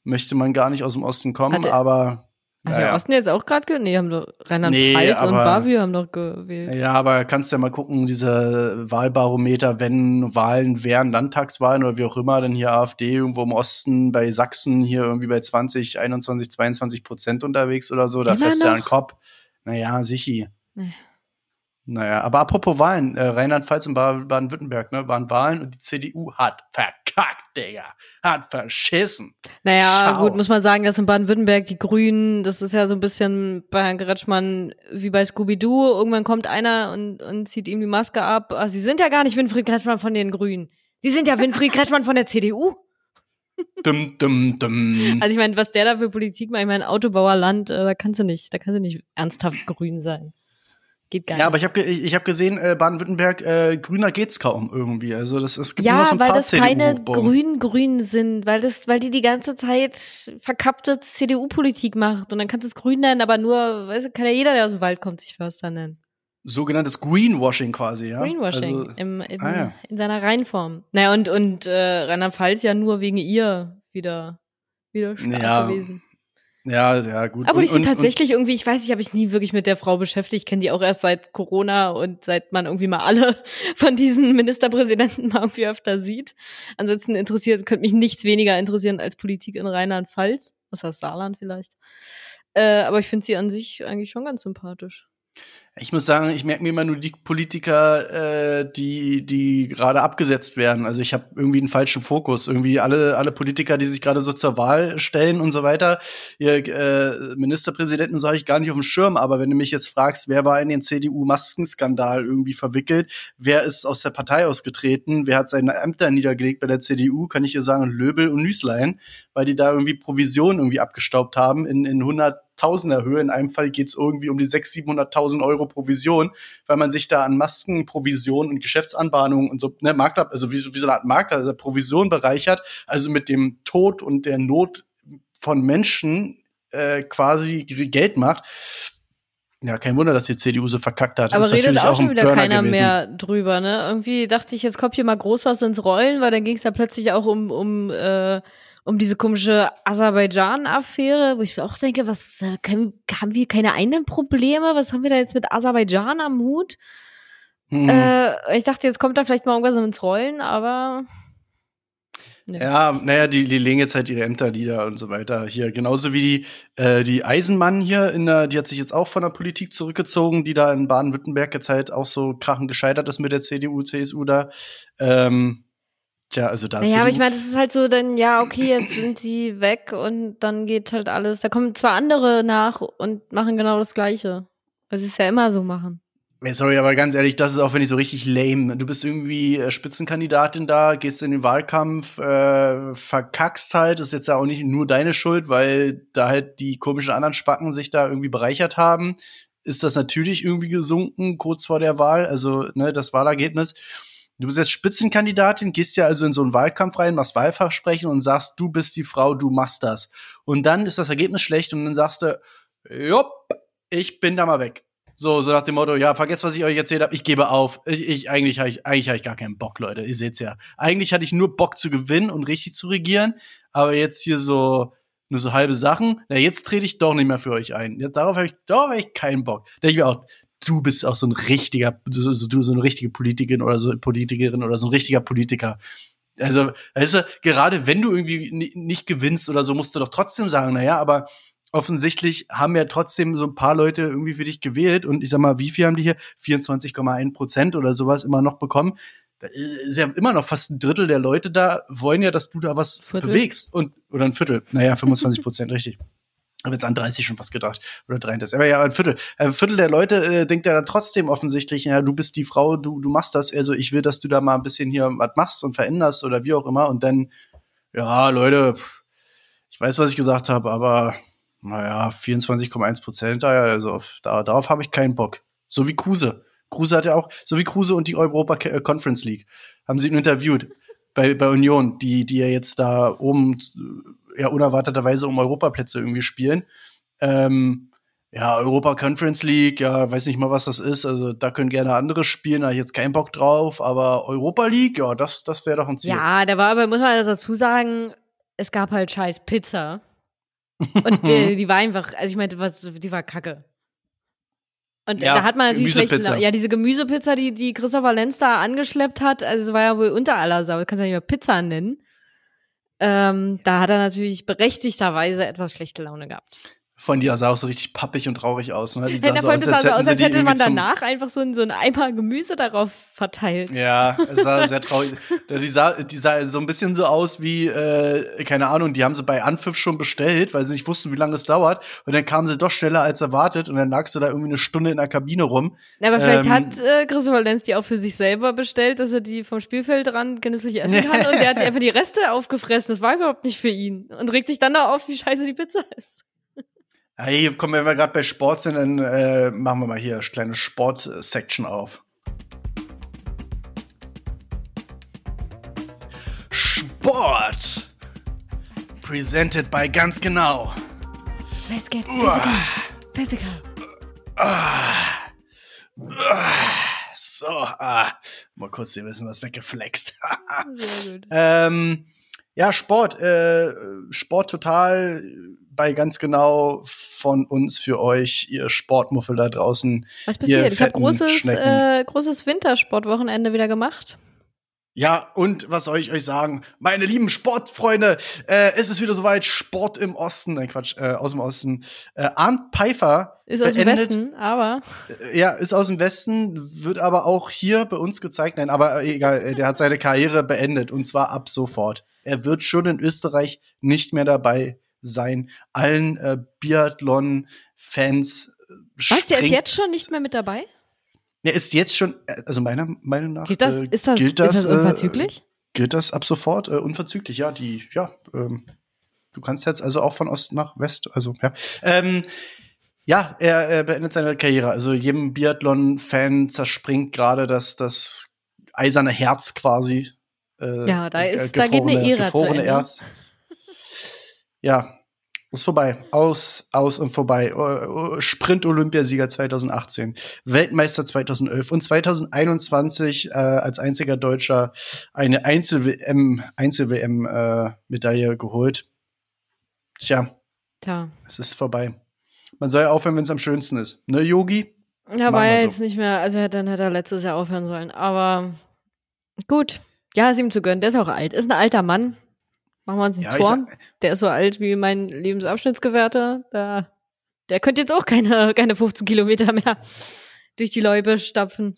Möchte man gar nicht aus dem Osten kommen, der, aber. Hat naja. der Osten jetzt auch gerade gewählt? Nee, haben doch Rheinland-Pfalz nee, und Bavü haben doch gewählt. Ja, aber kannst ja mal gucken, diese Wahlbarometer, wenn Wahlen wären, Landtagswahlen oder wie auch immer, dann hier AfD irgendwo im Osten bei Sachsen hier irgendwie bei 20, 21, 22 Prozent unterwegs oder so, da fährst du ja an Kopf. Naja, sichi. Nee. Naja, aber apropos Wahlen, äh, Rheinland-Pfalz und Baden-Württemberg, ne, waren Wahlen und die CDU hat verkackt, Digga. Hat verschissen. Naja, Schau. gut, muss man sagen, dass in Baden-Württemberg die Grünen, das ist ja so ein bisschen bei Herrn Gretschmann wie bei Scooby-Doo. Irgendwann kommt einer und, und zieht ihm die Maske ab. Ach, sie sind ja gar nicht Winfried Kretschmann von den Grünen. Sie sind ja Winfried Kretschmann von der CDU. Dum, dum, dum. Also ich meine, was der da für Politik macht, ich meine, Autobauerland, äh, da kannst du nicht, da kannst du nicht ernsthaft grün sein. Geht gar ja, nicht. aber ich habe ich, ich hab gesehen, äh, Baden-Württemberg, äh, grüner geht's kaum irgendwie. Also das es gibt ja, nur so ein weil paar das keine grün-grün sind, weil das, weil die die ganze Zeit verkappte CDU-Politik macht und dann kannst du es grün nennen, aber nur, weißt du, kann ja jeder, der aus dem Wald kommt, sich Förster nennen. Sogenanntes Greenwashing quasi, ja. Greenwashing also, im, im, ah, ja. in seiner Reinform. Naja, und, und äh, Rheinland-Pfalz ja nur wegen ihr wieder, wieder stark ja. gewesen. Ja, ja, gut. Aber ich sie tatsächlich und, irgendwie, ich weiß nicht, habe ich nie wirklich mit der Frau beschäftigt. Ich kenne die auch erst seit Corona und seit man irgendwie mal alle von diesen Ministerpräsidenten mal irgendwie öfter sieht. Ansonsten interessiert, könnte mich nichts weniger interessieren als Politik in Rheinland-Pfalz. Was heißt Saarland vielleicht. Äh, aber ich finde sie an sich eigentlich schon ganz sympathisch. Ich muss sagen, ich merke mir immer nur die Politiker, äh, die die gerade abgesetzt werden. Also ich habe irgendwie einen falschen Fokus. Irgendwie alle alle Politiker, die sich gerade so zur Wahl stellen und so weiter. Ihr äh, Ministerpräsidenten so ich gar nicht auf dem Schirm. Aber wenn du mich jetzt fragst, wer war in den CDU-Maskenskandal irgendwie verwickelt, wer ist aus der Partei ausgetreten, wer hat seine Ämter niedergelegt bei der CDU, kann ich dir sagen, Löbel und Nüßlein, weil die da irgendwie Provisionen irgendwie abgestaubt haben in in 100 Tausender Höhe. In einem Fall geht es irgendwie um die 600.000, 700.000 Euro Provision, weil man sich da an Masken, Provision und Geschäftsanbahnungen und so, ne, Makler, also wie, wie so eine Art Makler, also Provision bereichert, also mit dem Tod und der Not von Menschen äh, quasi Geld macht. Ja, kein Wunder, dass die CDU so verkackt hat. Aber das redet auch schon wieder Burner keiner gewesen. mehr drüber, ne? Irgendwie dachte ich, jetzt kommt hier mal groß was ins Rollen, weil dann ging es ja plötzlich auch um, um äh, um diese komische Aserbaidschan-Affäre, wo ich auch denke, was äh, können, haben wir keine eigenen Probleme? Was haben wir da jetzt mit Aserbaidschan am Hut? Hm. Äh, ich dachte, jetzt kommt da vielleicht mal irgendwas ins Rollen, aber. Ne. Ja, naja, die, die legen jetzt halt ihre Ämter nieder und so weiter hier. Genauso wie die, äh, die Eisenmann hier in der, die hat sich jetzt auch von der Politik zurückgezogen, die da in Baden-Württemberg jetzt halt auch so krachend gescheitert ist mit der CDU, CSU da. Ähm, Tja, also da. Ja, aber ich meine, das ist halt so, dann, ja, okay, jetzt sind sie weg und dann geht halt alles. Da kommen zwar andere nach und machen genau das Gleiche. Weil sie es ja immer so machen. Sorry, aber ganz ehrlich, das ist auch, wenn ich so richtig lame. Du bist irgendwie äh, Spitzenkandidatin da, gehst in den Wahlkampf, äh, verkackst halt. Das ist jetzt ja auch nicht nur deine Schuld, weil da halt die komischen anderen Spacken sich da irgendwie bereichert haben. Ist das natürlich irgendwie gesunken kurz vor der Wahl, also ne, das Wahlergebnis. Du bist jetzt Spitzenkandidatin, gehst ja also in so einen Wahlkampf rein, machst Wahlversprechen und sagst, du bist die Frau, du machst das. Und dann ist das Ergebnis schlecht und dann sagst du, jupp, ich bin da mal weg. So, so nach dem Motto, ja, vergesst, was ich euch erzählt habe, ich gebe auf. Ich, ich eigentlich habe ich, eigentlich hab ich gar keinen Bock, Leute. Ihr seht's ja. Eigentlich hatte ich nur Bock zu gewinnen und richtig zu regieren, aber jetzt hier so nur so halbe Sachen. Na, jetzt trete ich doch nicht mehr für euch ein. Jetzt, darauf habe ich, darauf hab ich keinen Bock. Da ich mir auch, du bist auch so ein richtiger, du, du so eine richtige Politikerin oder so Politikerin oder so ein richtiger Politiker. Also, weißt du, gerade wenn du irgendwie nicht gewinnst oder so, musst du doch trotzdem sagen, na ja, aber offensichtlich haben ja trotzdem so ein paar Leute irgendwie für dich gewählt und ich sag mal, wie viel haben die hier? 24,1 Prozent oder sowas immer noch bekommen. Da ist ja immer noch fast ein Drittel der Leute da, wollen ja, dass du da was Viertel. bewegst und, oder ein Viertel. Naja, 25 Prozent, richtig. Habe jetzt an 30 schon was gedacht. Oder 33. Aber ja, ein Viertel. Ein Viertel der Leute äh, denkt ja dann trotzdem offensichtlich, ja, du bist die Frau, du, du machst das. Also ich will, dass du da mal ein bisschen hier was machst und veränderst oder wie auch immer. Und dann, ja, Leute, ich weiß, was ich gesagt habe, aber naja, 24,1 Prozent, also da, darauf habe ich keinen Bock. So wie Kruse. Kruse hat ja auch, so wie Kruse und die Europa äh, Conference League, haben sie ihn interviewt bei, bei Union, die, die ja jetzt da oben ja unerwarteterweise um Europaplätze irgendwie spielen. Ähm, ja, Europa Conference League, ja, weiß nicht mal, was das ist. Also da können gerne andere spielen, da habe ich jetzt keinen Bock drauf. Aber Europa League, ja, das, das wäre doch ein Ziel. Ja, da war aber, muss man dazu sagen, es gab halt scheiß Pizza. Und die, die war einfach, also ich meinte, was, die war kacke. Und ja, da hat man natürlich schlecht, ja, diese Gemüsepizza, die, die Christopher Lenz da angeschleppt hat, also war ja wohl unter aller Sau. Du kannst ja nicht mehr Pizza nennen. Ähm, da hat er natürlich berechtigterweise etwas schlechte Laune gehabt von dir sah auch so richtig pappig und traurig aus. Ne? Die sah ja, so aus, als, aus, als hätte man danach einfach so, ein, so ein Eimer Gemüse darauf verteilt. Ja, es sah sehr traurig. Die sah, die sah so ein bisschen so aus wie, äh, keine Ahnung, die haben sie bei Anpfiff schon bestellt, weil sie nicht wussten, wie lange es dauert. Und dann kamen sie doch schneller als erwartet und dann lag sie da irgendwie eine Stunde in der Kabine rum. Ja, aber vielleicht ähm, hat äh, Christopher Lenz die auch für sich selber bestellt, dass er die vom Spielfeld dran genüsslich essen kann. und der hat einfach die Reste aufgefressen. Das war überhaupt nicht für ihn. Und regt sich dann da auf, wie scheiße die Pizza ist. Hey, komm, wenn wir gerade bei Sport sind, dann äh, machen wir mal hier eine kleine Sport-Section auf. Sport! Presented by ganz genau. Let's get physical. Physical. Ah. Ah. So, ah. mal kurz hier wissen, was weggeflext. Sehr gut. ähm, ja, Sport. Äh, Sport total bei ganz genau von uns für euch, ihr Sportmuffel da draußen. Was passiert? Ich habe großes, äh, großes Wintersportwochenende wieder gemacht. Ja, und was soll ich euch sagen? Meine lieben Sportfreunde, äh, es ist wieder soweit. Sport im Osten, nein Quatsch, äh, aus dem Osten. Äh, Arndt Pfeiffer ist aus beendet, dem Westen, aber äh, ja, ist aus dem Westen, wird aber auch hier bei uns gezeigt. Nein, aber egal, äh, der hat seine Karriere beendet und zwar ab sofort. Er wird schon in Österreich nicht mehr dabei sein. Allen äh, Biathlon-Fans. Äh, Was, der ist jetzt schon nicht mehr mit dabei? Er ist jetzt schon, äh, also meiner Meinung nach. Gilt das, äh, ist das, gilt das, ist das unverzüglich? Äh, gilt das ab sofort äh, unverzüglich, ja. Die, ja, ähm, du kannst jetzt also auch von Ost nach West, also ja. Ähm, ja, er, er beendet seine Karriere. Also jedem Biathlon-Fan zerspringt gerade das, das eiserne Herz quasi. Äh, ja, da ist, da geht eine Ära zu Ende. Herz. Ja, ist vorbei. Aus, aus und vorbei. Sprint-Olympiasieger 2018, Weltmeister 2011 und 2021 äh, als einziger Deutscher eine Einzel-WM Einzel äh, Medaille geholt. Tja, Tja, es ist vorbei. Man soll ja aufhören, wenn es am schönsten ist. Ne, Yogi? Ja, war ja so. jetzt nicht mehr, also dann hätte er letztes Jahr aufhören sollen. Aber gut. Ja, ist ihm zu gönnen. Der ist auch alt. Ist ein alter Mann. Machen wir uns nichts ja, vor. Der ist so alt wie mein Lebensabschnittsgewärter. Da, der könnte jetzt auch keine, keine 15 Kilometer mehr durch die Läube stapfen.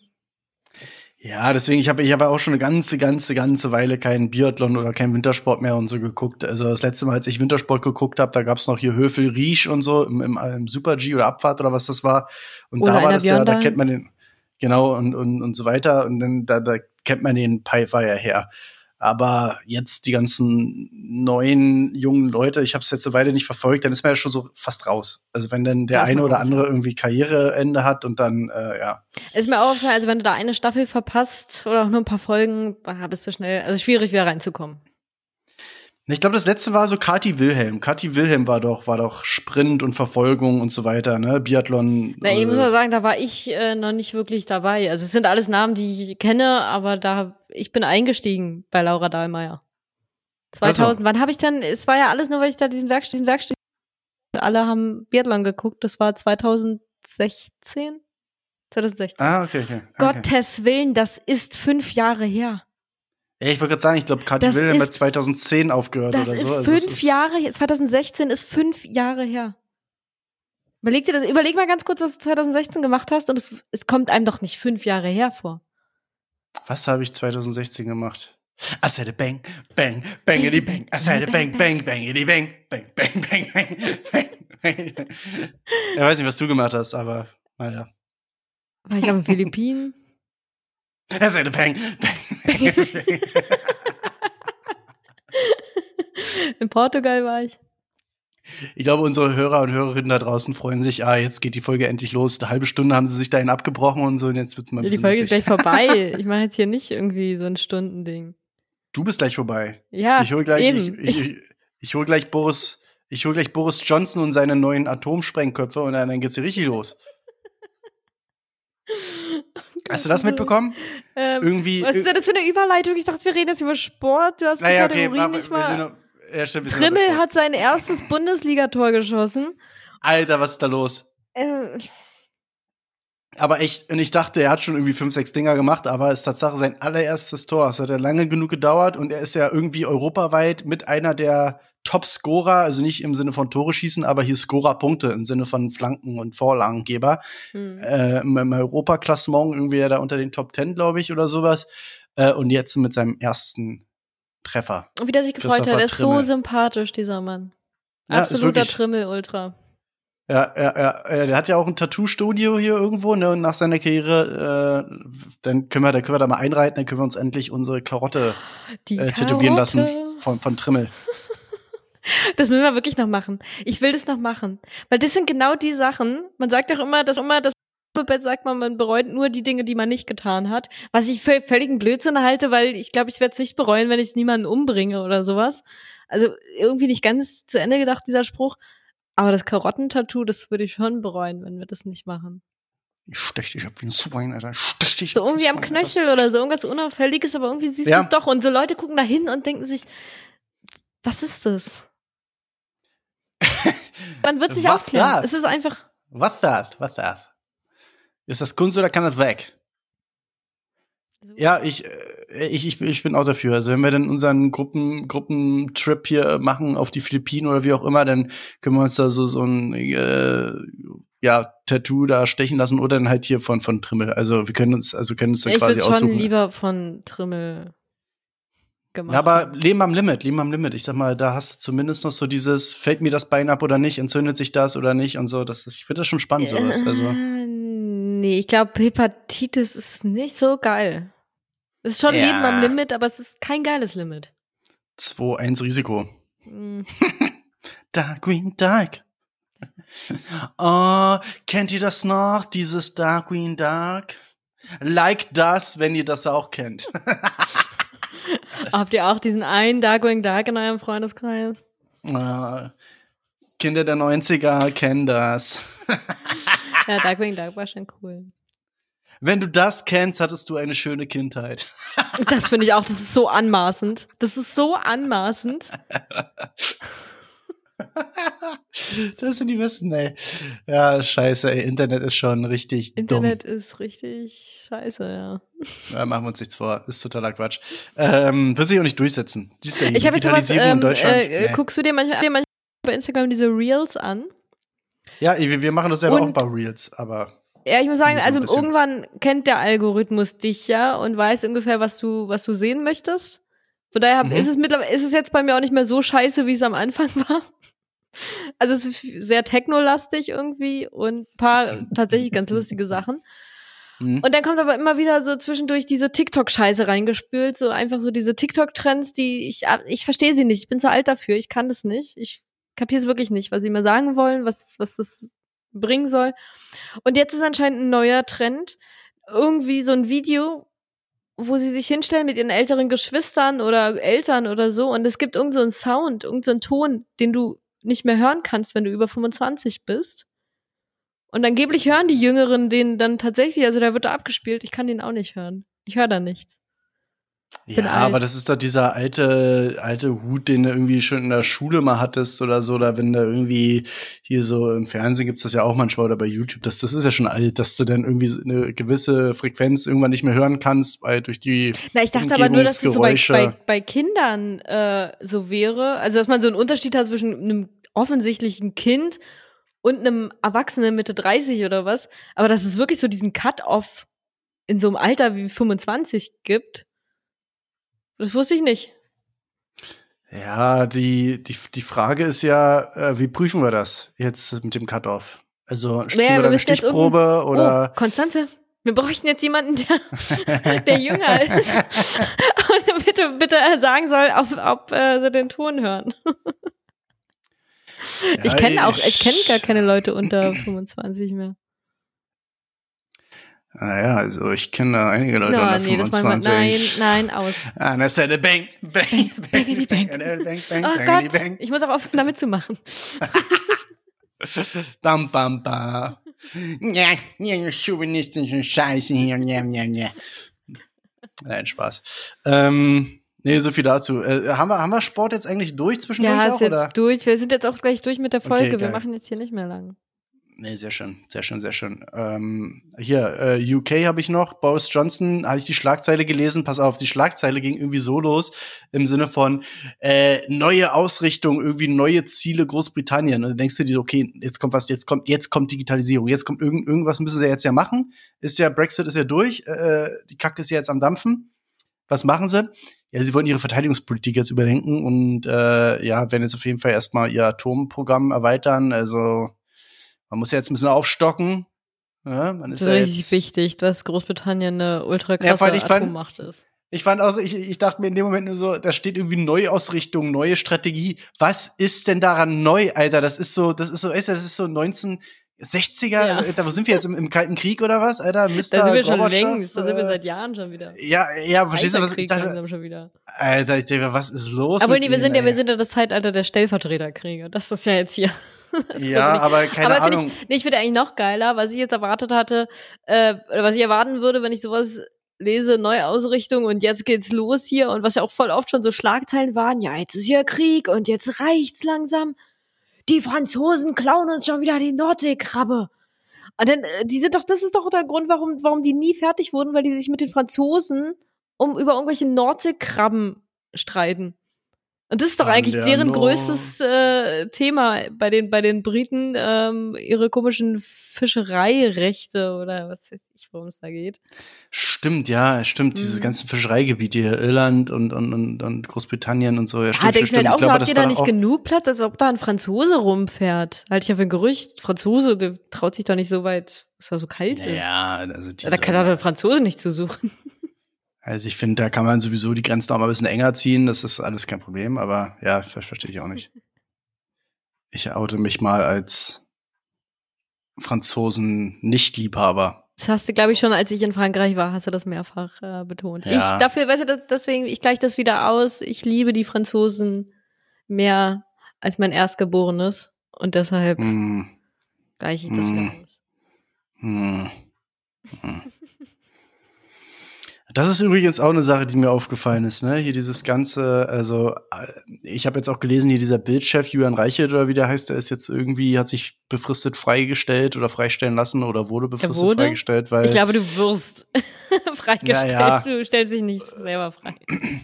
Ja, deswegen, ich habe ich hab auch schon eine ganze, ganze, ganze Weile keinen Biathlon oder keinen Wintersport mehr und so geguckt. Also das letzte Mal, als ich Wintersport geguckt habe, da gab's noch hier Höfel, Riesch und so im, im, im Super G oder Abfahrt oder was das war. Und oder da war das ja, da kennt man den, genau, und, und, und so weiter. Und dann da, da kennt man den Pfeiffer ja her. Aber jetzt die ganzen neuen jungen Leute, ich habe es jetzt eine Weile nicht verfolgt, dann ist man ja schon so fast raus. Also wenn dann der eine oder raus. andere irgendwie Karriereende hat und dann, äh, ja. Ist mir auch also wenn du da eine Staffel verpasst oder auch nur ein paar Folgen, bist du schnell, also schwierig wieder reinzukommen. Ich glaube, das letzte war so Kati Wilhelm. Kati Wilhelm war doch, war doch Sprint und Verfolgung und so weiter, ne? Biathlon. Na, ich muss mal sagen, da war ich äh, noch nicht wirklich dabei. Also es sind alles Namen, die ich kenne, aber da ich bin eingestiegen bei Laura Dahlmeier. 2000, also. wann habe ich denn, es war ja alles nur, weil ich da diesen Werkstatt, diesen Werkstatt, alle haben Biathlon geguckt, das war 2016? 2016. Ah, okay, okay. okay. Gottes Willen, das ist fünf Jahre her. Ja, ich wollte gerade sagen, ich glaube, Kathi Wilhelm hat 2010 aufgehört oder so. Das ist also fünf ist Jahre, 2016 ist fünf Jahre her. Überleg dir das, überleg mal ganz kurz, was du 2016 gemacht hast und es, es kommt einem doch nicht fünf Jahre her vor. Was habe ich 2016 gemacht? I said a bang, bang, bangity bang. I said a bang, bang, bangity bang, bang, bang, bang, bang, bang. ich weiß nicht, was du gemacht hast, aber naja. War ich auf den Philippinen? Das ist eine Peng. Peng. In Portugal war ich. Ich glaube, unsere Hörer und Hörerinnen da draußen freuen sich, ah, jetzt geht die Folge endlich los. Eine halbe Stunde haben sie sich dahin abgebrochen und so, und jetzt wird's mal ein Die bisschen Folge ist lustig. gleich vorbei. Ich mache jetzt hier nicht irgendwie so ein Stundending. Du bist gleich vorbei. Ja, ich hol gleich, eben. ich, ich, ich, ich hol gleich Boris, ich hol gleich Boris Johnson und seine neuen Atomsprengköpfe und dann, geht's hier richtig los. Hast du das mitbekommen? Ähm, Irgendwie. was ist denn das für eine Überleitung? Ich dachte, wir reden jetzt über Sport. Du hast die naja, okay, Kategorie aber, nicht mal. Ja, stimmt, Trimmel hat sein erstes Bundesligator geschossen. Alter, was ist da los? Äh, Aber echt, und ich dachte, er hat schon irgendwie fünf, sechs Dinger gemacht, aber es ist Tatsache sein allererstes Tor. Es hat ja lange genug gedauert und er ist ja irgendwie europaweit mit einer der Top-Scorer, also nicht im Sinne von Tore schießen, aber hier Scorer-Punkte im Sinne von Flanken und Vorlagengeber. hm. Äh, Im im Europaklassement irgendwie ja da unter den Top Ten, glaube ich, oder sowas. Äh, und jetzt mit seinem ersten Treffer. Und wie der sich gefreut hat, der ist so Trimmel. sympathisch, dieser Mann. Ja, Absoluter Trimmel-Ultra. Ja, ja, ja, der hat ja auch ein Tattoo-Studio hier irgendwo, ne? Und nach seiner Karriere, äh, dann können wir, da können wir da mal einreiten, dann können wir uns endlich unsere Karotte äh, tätowieren lassen von, von Trimmel. Das müssen wir wirklich noch machen. Ich will das noch machen. Weil das sind genau die Sachen. Man sagt doch immer, dass immer das Bett sagt man, man bereut nur die Dinge, die man nicht getan hat. Was ich für völligen Blödsinn halte, weil ich glaube, ich werde es nicht bereuen, wenn ich niemanden umbringe oder sowas. Also irgendwie nicht ganz zu Ende gedacht, dieser Spruch. Aber das Karottentattoo, das würde ich schon bereuen, wenn wir das nicht machen. Ich stech dich ab wie ein Swine, Alter. Ich stech dich So irgendwie am Knöchel das- oder so, irgendwas Unauffälliges, aber irgendwie siehst Ja. du es doch. Und so Leute gucken da hin und denken sich, was ist das? Man wird sich Was aufklären. das? Es ist einfach. Was das? Was das? Ist das Kunst oder kann das weg? Ja, ich, äh, ich, ich, ich bin auch dafür. Also wenn wir dann unseren Gruppen, Gruppentrip hier machen auf die Philippinen oder wie auch immer, dann können wir uns da so, so ein äh, ja, Tattoo da stechen lassen oder dann halt hier von, von Trimmel. Also wir können uns, also können uns dann ich quasi würde schon aussuchen. lieber von Trimmel gemacht. Ja, aber Leben am Limit, Leben am Limit. Ich sag mal, da hast du zumindest noch so dieses, fällt mir das Bein ab oder nicht, entzündet sich das oder nicht und so. Das ist, ich finde das schon spannend, sowas. Also. Nee, ich glaube, Hepatitis ist nicht so geil. Es ist schon Ja. Leben am Limit, aber es ist kein geiles Limit. 2-1 Risiko. Hm. Dark Green Dark. Oh, kennt ihr das noch? Dieses Dark Green Dark? Like das, wenn ihr das auch kennt. Habt ihr auch diesen einen Darkwing Dark in eurem Freundeskreis? Ah, Kinder der 90er kennen das. Ja, Darkwing Dark war schon cool. Wenn du das kennst, hattest du eine schöne Kindheit. Das finde ich auch, das ist so anmaßend. Das ist so anmaßend. Das sind die besten, ey. Ja, scheiße, ey. Internet ist schon richtig Internet ist richtig scheiße, ja. dumm. Ja, machen wir uns nichts vor. Ist totaler Quatsch. Ähm, wird sich auch nicht durchsetzen. Siehst du, Ich habe jetzt sowas, ähm, in Deutschland. äh, nee. guckst du dir manchmal, dir manchmal bei Instagram diese Reels an? Ja, wir, machen das selber Und- auch bei Reels, aber Ja, ich muss sagen, So also irgendwann kennt der Algorithmus dich ja und weiß ungefähr, was du, was du sehen möchtest. Von daher Mhm. ist es mittlerweile, ist es jetzt bei mir auch nicht mehr so scheiße, wie es am Anfang war. Also es ist sehr technolastig irgendwie und ein paar tatsächlich ganz lustige Sachen. hm. Und dann kommt aber immer wieder so zwischendurch diese TikTok-Scheiße reingespült, so einfach so diese TikTok-Trends, die ich, ich verstehe sie nicht. Ich bin zu alt dafür, ich kann das nicht. Ich kapiere es wirklich nicht, was sie mir sagen wollen, was, was das bringen soll. Und jetzt ist anscheinend ein neuer Trend. Irgendwie so ein Video, wo sie sich hinstellen mit ihren älteren Geschwistern oder Eltern oder so. Und es gibt irgend so einen Sound, irgend so einen Ton, den du nicht mehr hören kannst, wenn du über 25 bist. Und angeblich hören die Jüngeren den dann tatsächlich, also der wird da abgespielt, ich kann den auch nicht hören. Ich höre da nichts. Ja, alt. aber das ist doch dieser alte, alte Hut, den du irgendwie schon in der Schule mal hattest oder so, oder wenn da irgendwie hier so im Fernsehen gibt's das ja auch manchmal oder bei YouTube, das, das ist ja schon alt, dass du dann irgendwie eine gewisse Frequenz irgendwann nicht mehr hören kannst, weil durch die Na, ich dachte aber nur, dass es so bei, bei, bei Kindern äh, so wäre. Also, dass man so einen Unterschied hat zwischen einem offensichtlichen Kind und einem Erwachsenen Mitte 30 oder was. Aber dass es wirklich so diesen Cut-Off in so einem Alter wie 25 gibt, das wusste ich nicht. Ja, die, die, die Frage ist ja, äh, wie prüfen wir das jetzt mit dem Cut-Off? Also ziehen Ja, wir da eine Stichprobe oder Oh, Konstanze, wir bräuchten jetzt jemanden, der, der jünger ist und bitte, bitte sagen soll, ob, ob äh, sie den Ton hören. ich kenne auch, ich kenne gar keine Leute unter 25 mehr. Naja, also ich kenne da einige Leute Na, unter nee, das wollen wir, nein, 25. nein, aus. Ah, das ist ja der Bang, Bang, Bangity Bang. Bang, Bang, Bang, Oh Bangity Gott, Bang. ich muss auch aufhören, damit zu machen. Bam, bam, bam. Ja, ja, chauvinistischen Scheiße hier, ja, ja, ja. Nein, Spaß. Ähm, nee, so viel dazu. Äh, haben, wir, haben wir Sport jetzt eigentlich durch zwischendurch Ja, auch, ist jetzt oder? durch. Wir sind jetzt auch gleich durch mit der Folge. Wir geil. machen jetzt hier nicht mehr lang. Nee, sehr schön, sehr schön, sehr schön. Ähm, hier, äh, UK habe ich noch. Boris Johnson, habe ich die Schlagzeile gelesen. Pass auf, die Schlagzeile ging irgendwie so los im Sinne von äh, neue Ausrichtung, irgendwie neue Ziele Großbritannien. Und dann denkst du dir, okay, jetzt kommt was, jetzt kommt, jetzt kommt Digitalisierung, jetzt kommt irgend, irgendwas müssen sie jetzt ja machen. Ist ja, Brexit ist ja durch, äh, die Kacke ist ja jetzt am Dampfen. Was machen sie? Ja, sie wollen ihre Verteidigungspolitik jetzt überdenken und äh, ja, werden jetzt auf jeden Fall erstmal ihr Atomprogramm erweitern. Also man muss ja jetzt ein bisschen aufstocken. Ja, man ist Das ist ja richtig jetzt, wichtig, dass Großbritannien eine ultra Ja, krasse allem, ich fand- ist. Ich fand auch, ich, ich dachte mir in dem Moment nur so, da steht irgendwie Neuausrichtung, neue Strategie. Was ist denn daran neu, Alter? Das ist so, das ist so, das ist so 1960er, Ja. Wo sind wir jetzt im, im Kalten Krieg oder was, Alter? Mr. Da sind wir schon längst, da sind wir äh, seit Jahren schon wieder. Ja, ja, verstehst du, was ich dachte? schon wieder. Alter, ich denke, was ist los? Aber nee, wir denen, sind ja, wir sind ja das Zeitalter der Stellvertreterkriege. Das ist ja jetzt hier. Ja, aber keine aber Ahnung. ich, nee, ich finde eigentlich noch geiler, was ich jetzt erwartet hatte, äh, oder was ich erwarten würde, wenn ich sowas lese, Neuausrichtung und jetzt geht's los hier und was ja auch voll oft schon so Schlagzeilen waren, ja, jetzt ist hier Krieg und jetzt reicht's langsam. Die Franzosen klauen uns schon wieder die Nordseekrabbe. Und dann, äh, die sind doch, das ist doch der Grund, warum, warum die nie fertig wurden, weil die sich mit den Franzosen um über irgendwelche Nordseekrabben streiten. Und das ist doch An eigentlich der deren Nord- größtes äh, Thema bei den, bei den Briten, ähm, ihre komischen Fischereirechte oder was weiß ich, worum es da geht. Stimmt, ja, stimmt. Dieses Mhm. ganze Fischereigebiet hier, Irland und, und, und, und Großbritannien und so. Ja, Ah, stimmt, denke stimmt, ich mir halt stimmt. auch Ich so, glaube, habt ihr war da doch nicht genug Platz, als ob da ein Franzose rumfährt? Halte ich auf ein Gerücht, Franzose, der traut sich doch nicht so weit, dass er so kalt ist. Ja, also die Da kann er der Franzose nicht zu suchen. Also ich finde, da kann man sowieso die Grenzen auch mal ein bisschen enger ziehen. Das ist alles kein Problem. Aber ja, ver- verstehe ich auch nicht. Ich oute mich mal als Franzosen-Nicht-Liebhaber. Das hast du, glaube ich, schon, als ich in Frankreich war, hast du das mehrfach äh, betont. Ja. Ich dafür, weißt du, das, deswegen, ich gleiche das wieder aus. Ich liebe die Franzosen mehr als mein Erstgeborenes. Und deshalb Hm, gleiche ich das Mm. wieder aus. hm, hm. Das ist übrigens auch eine Sache, die mir aufgefallen ist, ne? Hier dieses ganze, also äh, ich habe jetzt auch gelesen, hier dieser Bildchef Julian Reichelt oder wie der heißt, der ist jetzt irgendwie, hat sich befristet freigestellt oder freistellen lassen oder wurde befristet wurde? freigestellt, weil Ich glaube, du wirst freigestellt. Ja, ja. Du stellst dich nicht selber frei.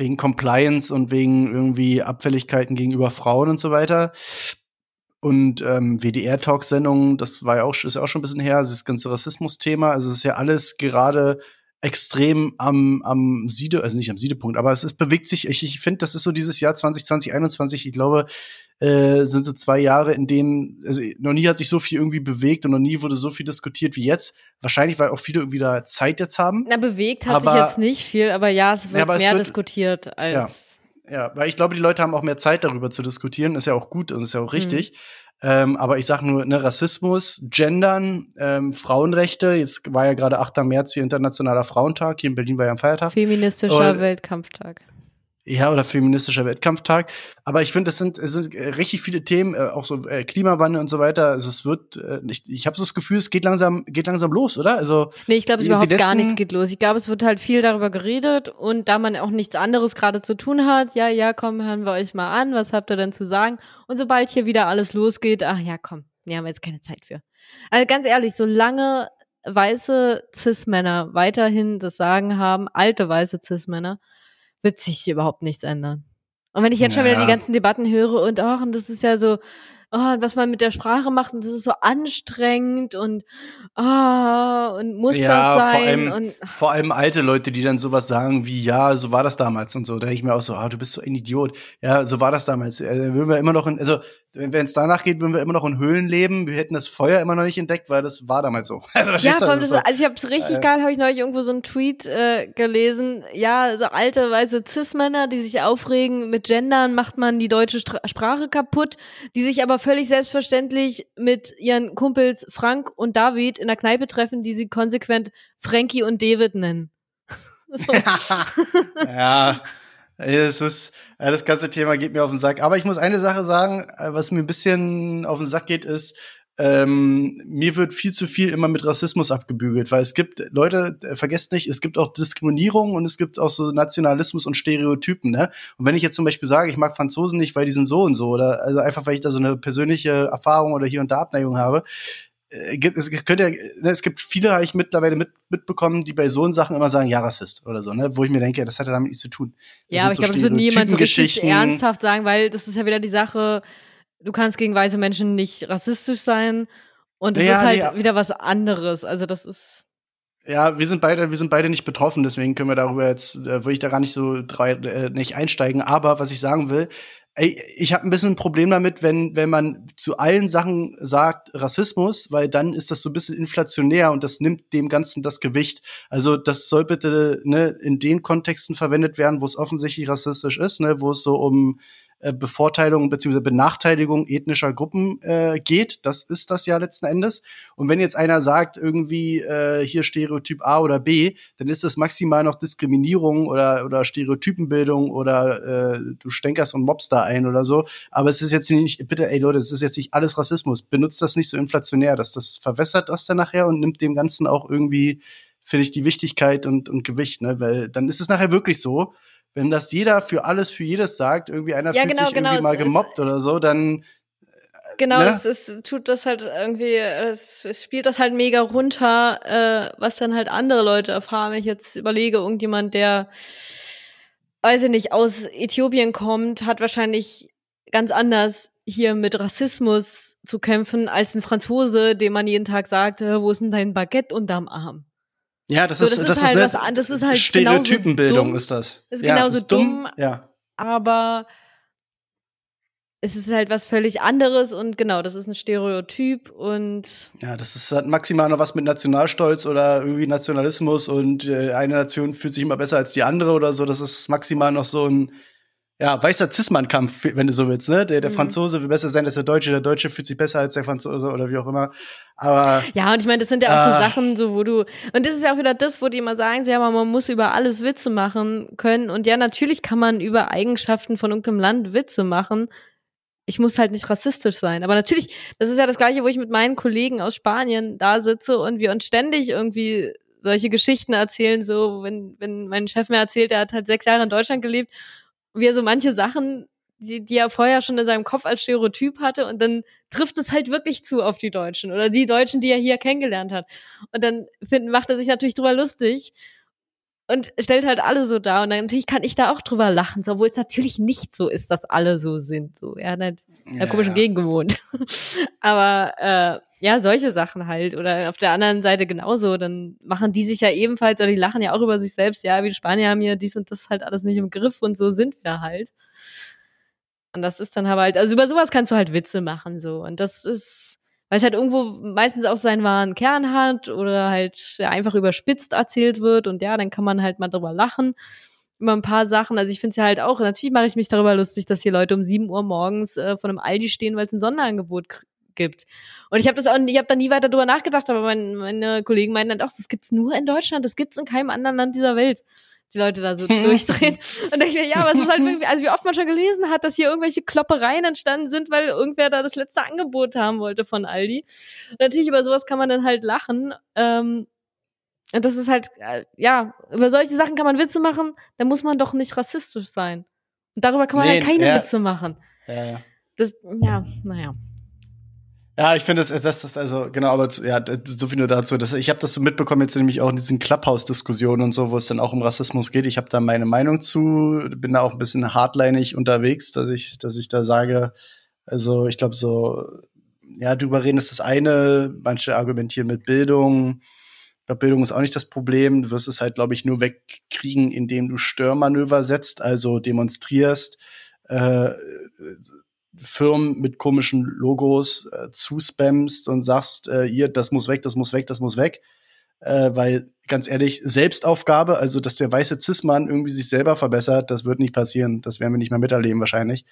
wegen Compliance und wegen irgendwie Abfälligkeiten gegenüber Frauen und so weiter. Und ähm, WDR-Talk-Sendungen, das war ja auch, ist ja auch schon ein bisschen her, also das ganze Rassismus-Thema, also es ist ja alles gerade extrem am, am Siede, also nicht am Siedepunkt, aber es ist, bewegt sich, ich, ich finde, das ist so dieses Jahr 2020, 2021, ich glaube, äh, sind so zwei Jahre, in denen, also noch nie hat sich so viel irgendwie bewegt und noch nie wurde so viel diskutiert wie jetzt. Wahrscheinlich, weil auch viele irgendwie da Zeit jetzt haben. Na, bewegt hat Aber- sich jetzt nicht viel, aber ja, es wird Ja, es mehr wird- diskutiert als. Ja, weil ich glaube, die Leute haben auch mehr Zeit darüber zu diskutieren. Ist ja auch gut und ist ja auch richtig. Ähm, aber ich sag nur, ne, Rassismus, Gendern, ähm, Frauenrechte. Jetzt war ja gerade 8. März hier Internationaler Frauentag. Hier in Berlin war ja ein Feiertag. Feministischer Und- Weltkampftag. Ja, oder feministischer Wettkampftag. Aber ich finde, das sind, es sind äh, richtig viele Themen, äh, auch so äh, Klimawandel und so weiter. Also es wird, ich, ich habe so das Gefühl, es geht langsam, geht langsam los, oder? Also Nee, ich glaube, es überhaupt die gar letzten- nichts geht los. Ich glaube, es wird halt viel darüber geredet und da man auch nichts anderes gerade zu tun hat, ja, ja, komm, hören wir euch mal an, was habt ihr denn zu sagen? Und sobald hier wieder alles losgeht, ach ja, komm, nee, haben wir jetzt keine Zeit für. Also ganz ehrlich, solange weiße Cis-Männer weiterhin das Sagen haben, alte weiße Cis-Männer, wird sich überhaupt nichts ändern. Und wenn ich jetzt schon wieder Ja. die ganzen Debatten höre und ach, und das ist ja so, oh, was man mit der Sprache macht und das ist so anstrengend und ah, oh, und muss ja, das sein. Vor allem, und, vor allem alte Leute, die dann sowas sagen wie, ja, so war das damals und so. Da denke ich mir auch so, ah, du bist so ein Idiot. Ja, so war das damals. Äh, würden wir immer noch in, also wenn es danach geht, würden wir immer noch in Höhlen leben. Wir hätten das Feuer immer noch nicht entdeckt, weil das war damals so. Also, ja, voll, so. also ich habe es richtig äh, geil, habe ich neulich irgendwo so einen Tweet äh, gelesen. Ja, so alte weiße Cis-Männer, die sich aufregen, mit Gendern macht man die deutsche Stra Sprache kaputt, die sich aber völlig selbstverständlich mit ihren Kumpels Frank und David in der Kneipe treffen, die sie konsequent Frankie und David nennen. so. ja, es ist, das ganze Thema geht mir auf den Sack. Aber ich muss eine Sache sagen, äh, was mir ein bisschen auf den Sack geht, ist, ähm, mir wird viel zu viel immer mit Rassismus abgebügelt, weil es gibt, Leute, äh, vergesst nicht, es gibt auch Diskriminierung und es gibt auch so Nationalismus und Stereotypen, ne? Und wenn ich jetzt zum Beispiel sage, ich mag Franzosen nicht, weil die sind so und so, oder also einfach, weil ich da so eine persönliche Erfahrung oder hier und da Abneigung habe, gibt, es könnte ne, es gibt viele, habe ich mittlerweile mit, mitbekommen, die bei so Sachen immer sagen, ja, Rassist oder so, ne? Wo ich mir denke, das hat ja damit nichts zu tun. Das ja, aber ich so glaube, das wird niemand so richtig ernsthaft sagen, weil das ist ja wieder die Sache, du kannst gegen weiße Menschen nicht rassistisch sein und es ja, ist halt nee, wieder was anderes. Also das ist. Ja, wir sind beide, wir sind beide nicht betroffen, deswegen können wir darüber jetzt, äh, würde ich da gar nicht so drei, äh, nicht einsteigen. Aber was ich sagen will, ich habe ein bisschen ein Problem damit, wenn, wenn man zu allen Sachen sagt Rassismus, weil dann ist das so ein bisschen inflationär und das nimmt dem Ganzen das Gewicht. Also das soll bitte ne, in den Kontexten verwendet werden, wo es offensichtlich rassistisch ist, ne, wo es so um äh, Bevorteilung bzw. Benachteiligung ethnischer Gruppen äh, geht. Das ist das ja letzten Endes. Und wenn jetzt einer sagt, irgendwie äh, hier Stereotyp A oder B, dann ist das maximal noch Diskriminierung oder, oder Stereotypenbildung oder äh, du stänkerst und mobst da ein oder so. Aber es ist jetzt nicht, bitte, ey Leute, es ist jetzt nicht alles Rassismus. Benutzt das nicht so inflationär, dass das verwässert das dann nachher und nimmt dem Ganzen auch irgendwie, finde ich, die Wichtigkeit und, und Gewicht, ne? Weil dann ist es nachher wirklich so, wenn das jeder für alles, für jedes sagt, irgendwie einer ja, fühlt genau, sich genau, irgendwie mal gemobbt ist, oder so, dann Genau, ne? es, es tut das halt irgendwie, es, es spielt das halt mega runter, äh, was dann halt andere Leute erfahren. Wenn ich jetzt überlege, irgendjemand, der, weiß ich nicht, aus Äthiopien kommt, hat wahrscheinlich ganz anders hier mit Rassismus zu kämpfen als ein Franzose, dem man jeden Tag sagt, wo ist denn dein Baguette unterm Arm? Ja, das, so, das ist, das ist halt ist, was, das ist halt Stereotypenbildung dumm, ist das. Ist ja, genauso ist dumm, dumm, ja. aber es ist halt was völlig anderes und genau, das ist ein Stereotyp und ja, das ist halt maximal noch was mit Nationalstolz oder irgendwie Nationalismus und äh, eine Nation fühlt sich immer besser als die andere oder so. Das ist maximal noch so ein ja, weißer Zismann-Kampf, wenn du so willst, ne? Der, der mhm. Franzose will besser sein als der Deutsche, der Deutsche fühlt sich besser als der Franzose oder wie auch immer. Aber. Ja, und ich meine, das sind ja auch äh, so ah. Sachen, so wo du, und das ist ja auch wieder das, wo die immer sagen, so, ja, man muss über alles Witze machen können. Und ja, natürlich kann man über Eigenschaften von irgendeinem Land Witze machen. Ich muss halt nicht rassistisch sein. Aber natürlich, das ist ja das Gleiche, wo ich mit meinen Kollegen aus Spanien da sitze und wir uns ständig irgendwie solche Geschichten erzählen, so, wenn, wenn mein Chef mir erzählt, er hat halt sechs Jahre in Deutschland gelebt wie er so manche Sachen, die, die er vorher schon in seinem Kopf als Stereotyp hatte und dann trifft es halt wirklich zu auf die Deutschen oder die Deutschen, die er hier kennengelernt hat. Und dann find, macht er sich natürlich drüber lustig und stellt halt alle so da. Und dann natürlich kann ich da auch drüber lachen, so, obwohl es natürlich nicht so ist, dass alle so sind. So, er hat halt ja, komischen ja. Gegend gewohnt. Aber äh, ja, solche Sachen halt. Oder auf der anderen Seite genauso. Dann machen die sich ja ebenfalls, oder die lachen ja auch über sich selbst, ja, wie die Spanier haben hier dies und das halt alles nicht im Griff und so sind wir halt. Und das ist dann aber halt, also über sowas kannst du halt Witze machen, so. Und das ist, weil es halt irgendwo meistens auch seinen wahren Kern hat oder halt einfach überspitzt erzählt wird und ja, dann kann man halt mal drüber lachen über ein paar Sachen. Also ich finde es ja halt auch, natürlich mache ich mich darüber lustig, dass hier Leute um sieben Uhr morgens äh, von einem Aldi stehen, weil es ein Sonderangebot gibt. Und ich habe das auch, ich habe da nie weiter drüber nachgedacht, aber mein, meine Kollegen meinen dann auch, das gibt's nur in Deutschland, das gibt's in keinem anderen Land dieser Welt. Die Leute da so durchdrehen. Und denke ich mir, ja, es ist halt irgendwie, also wie oft man schon gelesen hat, dass hier irgendwelche Kloppereien entstanden sind, weil irgendwer da das letzte Angebot haben wollte von Aldi. Und natürlich über sowas kann man dann halt lachen. Ähm, und das ist halt, äh, ja, über solche Sachen kann man Witze machen, da muss man doch nicht rassistisch sein. Und darüber kann man nee, halt keine ja. Witze machen. Ja, ja. Das, ja, naja. Ja, ich finde, das, das ist also genau, aber ja, so viel nur dazu. Das, ich habe das so mitbekommen jetzt nämlich auch in diesen Clubhouse-Diskussionen und so, wo es dann auch um Rassismus geht. Ich habe da meine Meinung zu, bin da auch ein bisschen hardlinig unterwegs, dass ich, dass ich da sage, Also ich glaube so, ja, drüber reden ist das eine, manche argumentieren mit Bildung. Ich glaube, Bildung ist auch nicht das Problem. Du wirst es halt, glaube ich, nur wegkriegen, indem du Störmanöver setzt, also demonstrierst, äh, Firmen mit komischen Logos äh, zuspammst und sagst, äh, ihr, das muss weg, das muss weg, das muss weg. Äh, weil, ganz ehrlich, Selbstaufgabe, also dass der weiße Cis-Mann irgendwie sich selber verbessert, das wird nicht passieren. Das werden wir nicht mehr miterleben wahrscheinlich.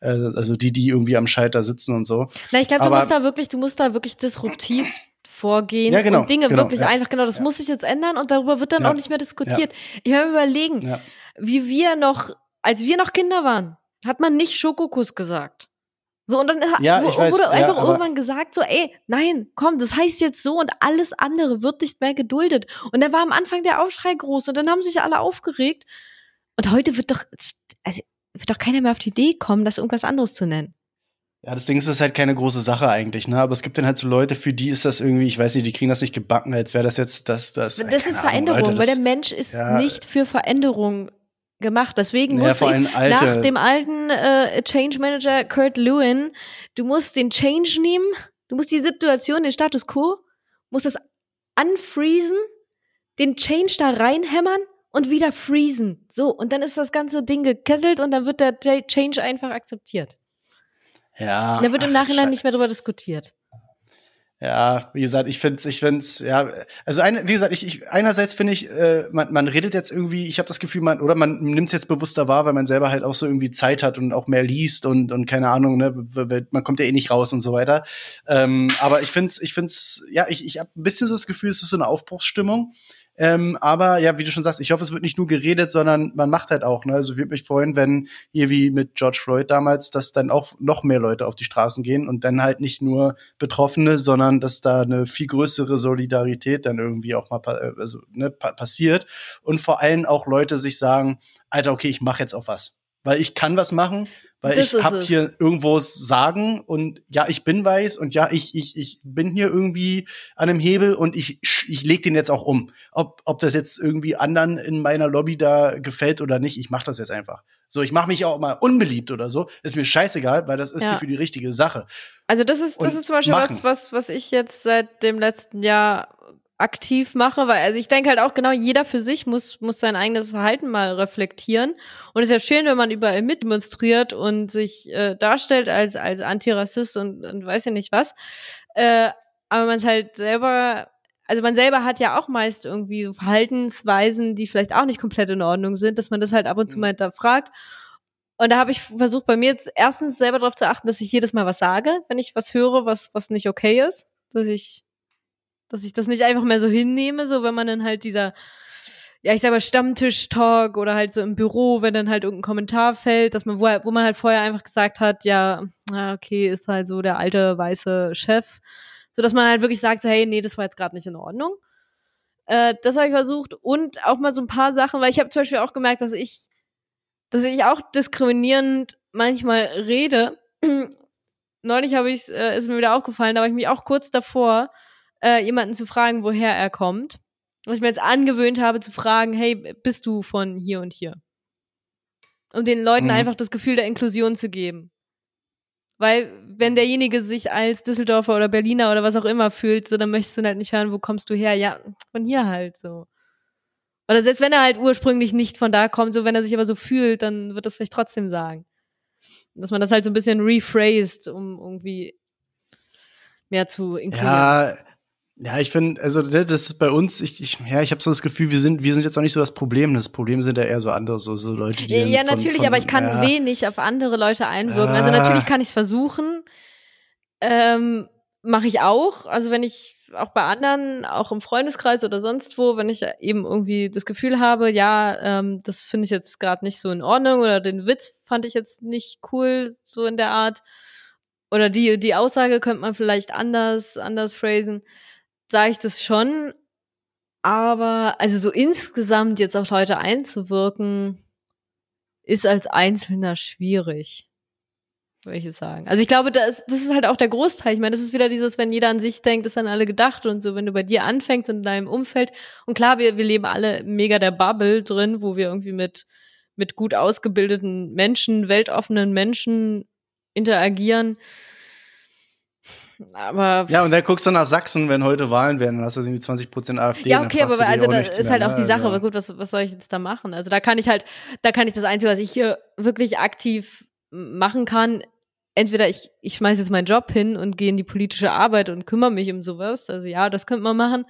Äh, also die, die irgendwie am Schalter sitzen und so. Na, ich glaube, du musst da wirklich, du musst da wirklich disruptiv vorgehen ja, genau, und Dinge genau, wirklich ja, einfach, genau, das ja. muss sich jetzt ändern und darüber wird dann auch nicht mehr diskutiert. Ich habe überlegen, wie wir noch, als wir noch Kinder waren, hat man nicht Schokokuss gesagt. So, und dann ja, wurde weiß, einfach ja, irgendwann gesagt, so, ey, nein, komm, das heißt jetzt so und alles andere wird nicht mehr geduldet. Und da war am Anfang der Aufschrei groß und dann haben sich alle aufgeregt. Und heute wird doch, also, wird doch keiner mehr auf die Idee kommen, das irgendwas anderes zu nennen. Ja, das Ding ist, das ist halt keine große Sache eigentlich, ne? Aber es gibt dann halt so Leute, für die ist das irgendwie, ich weiß nicht, die kriegen das nicht gebacken, als wäre das jetzt das, das. Das ist Veränderung, Ahnung, Leute, das, weil der Mensch ist ja, nicht für Veränderung gemacht. Deswegen muss ich nach dem alten äh, Change Manager Kurt Lewin, du musst den Change nehmen, du musst die Situation, den Status quo, musst das unfreezen, den Change da reinhämmern und wieder freezen. So, und dann ist das ganze Ding gekesselt und dann wird der Change einfach akzeptiert. Ja. Und dann wird im Nachhinein nicht mehr darüber diskutiert. Ja, wie gesagt, ich finde ich find's, ja, also eine, wie gesagt, ich, ich einerseits finde ich, äh, man, man redet jetzt irgendwie, ich habe das Gefühl, man, oder man nimmt es jetzt bewusster wahr, weil man selber halt auch so irgendwie Zeit hat und auch mehr liest und, und keine Ahnung, ne, man kommt ja eh nicht raus und so weiter. Ähm, aber ich find's, ich find's, ja, ich, ich habe ein bisschen so das Gefühl, es ist so eine Aufbruchsstimmung. Ähm, aber ja, wie du schon sagst, ich hoffe, es wird nicht nur geredet, sondern man macht halt auch. Ne? Also würde mich freuen, wenn hier wie mit George Floyd damals, dass dann auch noch mehr Leute auf die Straßen gehen und dann halt nicht nur Betroffene, sondern dass da eine viel größere Solidarität dann irgendwie auch mal äh, also, ne, pa passiert und vor allem auch Leute sich sagen, Alter, okay, ich mache jetzt auch was, weil ich kann was machen weil das ich hab es. hier irgendwo sagen und ja, ich bin weiß und ja, ich, ich, ich bin hier irgendwie an einem Hebel und ich, ich leg den jetzt auch um. Ob, ob das jetzt irgendwie anderen in meiner Lobby da gefällt oder nicht, ich mach das jetzt einfach. So, ich mache mich auch mal unbeliebt oder so. Ist mir scheißegal, weil das ist ja. hier für die richtige Sache. Also das ist, das und ist zum Beispiel machen. was, was, was ich jetzt seit dem letzten Jahr aktiv mache, weil also ich denke halt auch genau, jeder für sich muss, muss sein eigenes Verhalten mal reflektieren. Und es ist ja schön, wenn man überall mitdemonstriert und sich äh, darstellt als, als Antirassist und, und weiß ja nicht was. Äh, aber man es halt selber, also man selber hat ja auch meist irgendwie so Verhaltensweisen, die vielleicht auch nicht komplett in Ordnung sind, dass man das halt ab und zu mhm. mal hinterfragt. Und da habe ich versucht, bei mir jetzt erstens selber darauf zu achten, dass ich jedes Mal was sage, wenn ich was höre, was, was nicht okay ist. Dass ich dass ich das nicht einfach mehr so hinnehme, so wenn man dann halt dieser, ja, ich sag mal, Stammtisch-Talk oder halt so im Büro, wenn dann halt irgendein Kommentar fällt, dass man, wo, wo man halt vorher einfach gesagt hat, ja, okay, ist halt so der alte weiße Chef, so dass man halt wirklich sagt, so, hey, nee, das war jetzt gerade nicht in Ordnung. Äh, das habe ich versucht und auch mal so ein paar Sachen, weil ich habe zum Beispiel auch gemerkt, dass ich, dass ich auch diskriminierend manchmal rede. Neulich habe ich äh, ist mir wieder aufgefallen, da war ich mich auch kurz davor, äh, jemanden zu fragen, woher er kommt. Was ich mir jetzt angewöhnt habe zu fragen, hey, bist du von hier und hier? Um den Leuten mhm. einfach das Gefühl der Inklusion zu geben. Weil, wenn derjenige sich als Düsseldorfer oder Berliner oder was auch immer fühlt, so, dann möchtest du halt nicht hören, wo kommst du her? Ja, von hier halt so. Oder selbst wenn er halt ursprünglich nicht von da kommt, so wenn er sich aber so fühlt, dann wird das vielleicht trotzdem sagen. Dass man das halt so ein bisschen rephrased, um irgendwie mehr zu inkludieren. Ja, ja, ich finde, also das ist bei uns, ich, ich ja, ich habe so das Gefühl, wir sind, wir sind jetzt auch nicht so das Problem. Das Problem sind ja eher so andere, so, so Leute, die. Ja, von, natürlich, von, aber ich kann ja. wenig auf andere Leute einwirken. Also natürlich kann ich es versuchen. Ähm, Mache ich auch. Also wenn ich auch bei anderen, auch im Freundeskreis oder sonst wo, wenn ich eben irgendwie das Gefühl habe, ja, ähm, das finde ich jetzt gerade nicht so in Ordnung oder den Witz fand ich jetzt nicht cool, so in der Art. Oder die, die Aussage könnte man vielleicht anders, anders phrasen sage ich das schon. Aber also so insgesamt jetzt auf Leute einzuwirken, ist als Einzelner schwierig. Würde ich sagen. Also ich glaube, das, das ist halt auch der Großteil. Ich meine, das ist wieder dieses, wenn jeder an sich denkt, ist an alle gedacht und so, wenn du bei dir anfängst und in deinem Umfeld. Und klar, wir, wir leben alle mega der Bubble drin, wo wir irgendwie mit, mit gut ausgebildeten Menschen, weltoffenen Menschen interagieren. Aber ja, und dann guckst du nach Sachsen, wenn heute Wahlen werden, dann hast du irgendwie 20 Prozent AfD. Ja, okay, aber also das ist halt auch die ne? Sache. Ja. Aber gut, was, was soll ich jetzt da machen? Also da kann ich halt, da kann ich das Einzige, was ich hier wirklich aktiv machen kann, entweder ich, ich schmeiße jetzt meinen Job hin und gehe in die politische Arbeit und kümmere mich um sowas. Also ja, das könnte man machen.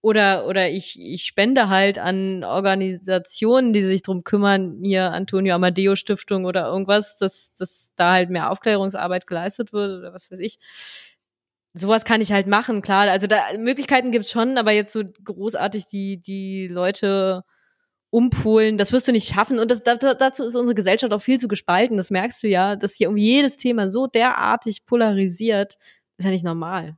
Oder, oder ich, ich spende halt an Organisationen, die sich drum kümmern, hier Antonio Amadeo Stiftung oder irgendwas, dass, dass da halt mehr Aufklärungsarbeit geleistet wird oder was weiß ich sowas kann ich halt machen, klar. Also da Möglichkeiten gibt's schon, aber jetzt so großartig die, die Leute umpolen, das wirst du nicht schaffen. Und das, dazu ist unsere Gesellschaft auch viel zu gespalten. Das merkst du ja, dass hier um jedes Thema so derartig polarisiert, ist ja nicht normal.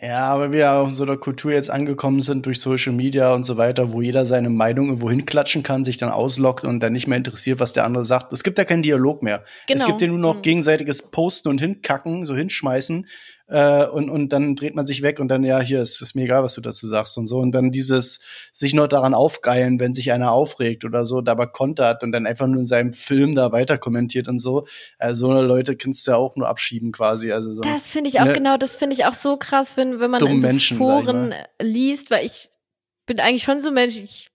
Ja, aber wir auch in so einer Kultur jetzt angekommen sind durch Social Media und so weiter, wo jeder seine Meinung irgendwo hinklatschen kann, sich dann auslockt und dann nicht mehr interessiert, was der andere sagt. Es gibt ja keinen Dialog mehr. Genau. Es gibt ja nur noch mhm. gegenseitiges Posten und Hinkacken, so hinschmeißen äh, und, und dann dreht man sich weg und dann, ja, hier ist, ist mir egal, was du dazu sagst und so. Und dann dieses sich nur daran aufgeilen, wenn sich einer aufregt oder so, dabei kontert und dann einfach nur in seinem Film da weiter kommentiert und so. Also so Leute kannst du ja auch nur abschieben quasi. Also so, das finde ich auch, ne, genau, das finde ich auch so krass, wenn, wenn man in so Menschen, Foren liest, weil ich bin eigentlich schon so Mensch, ich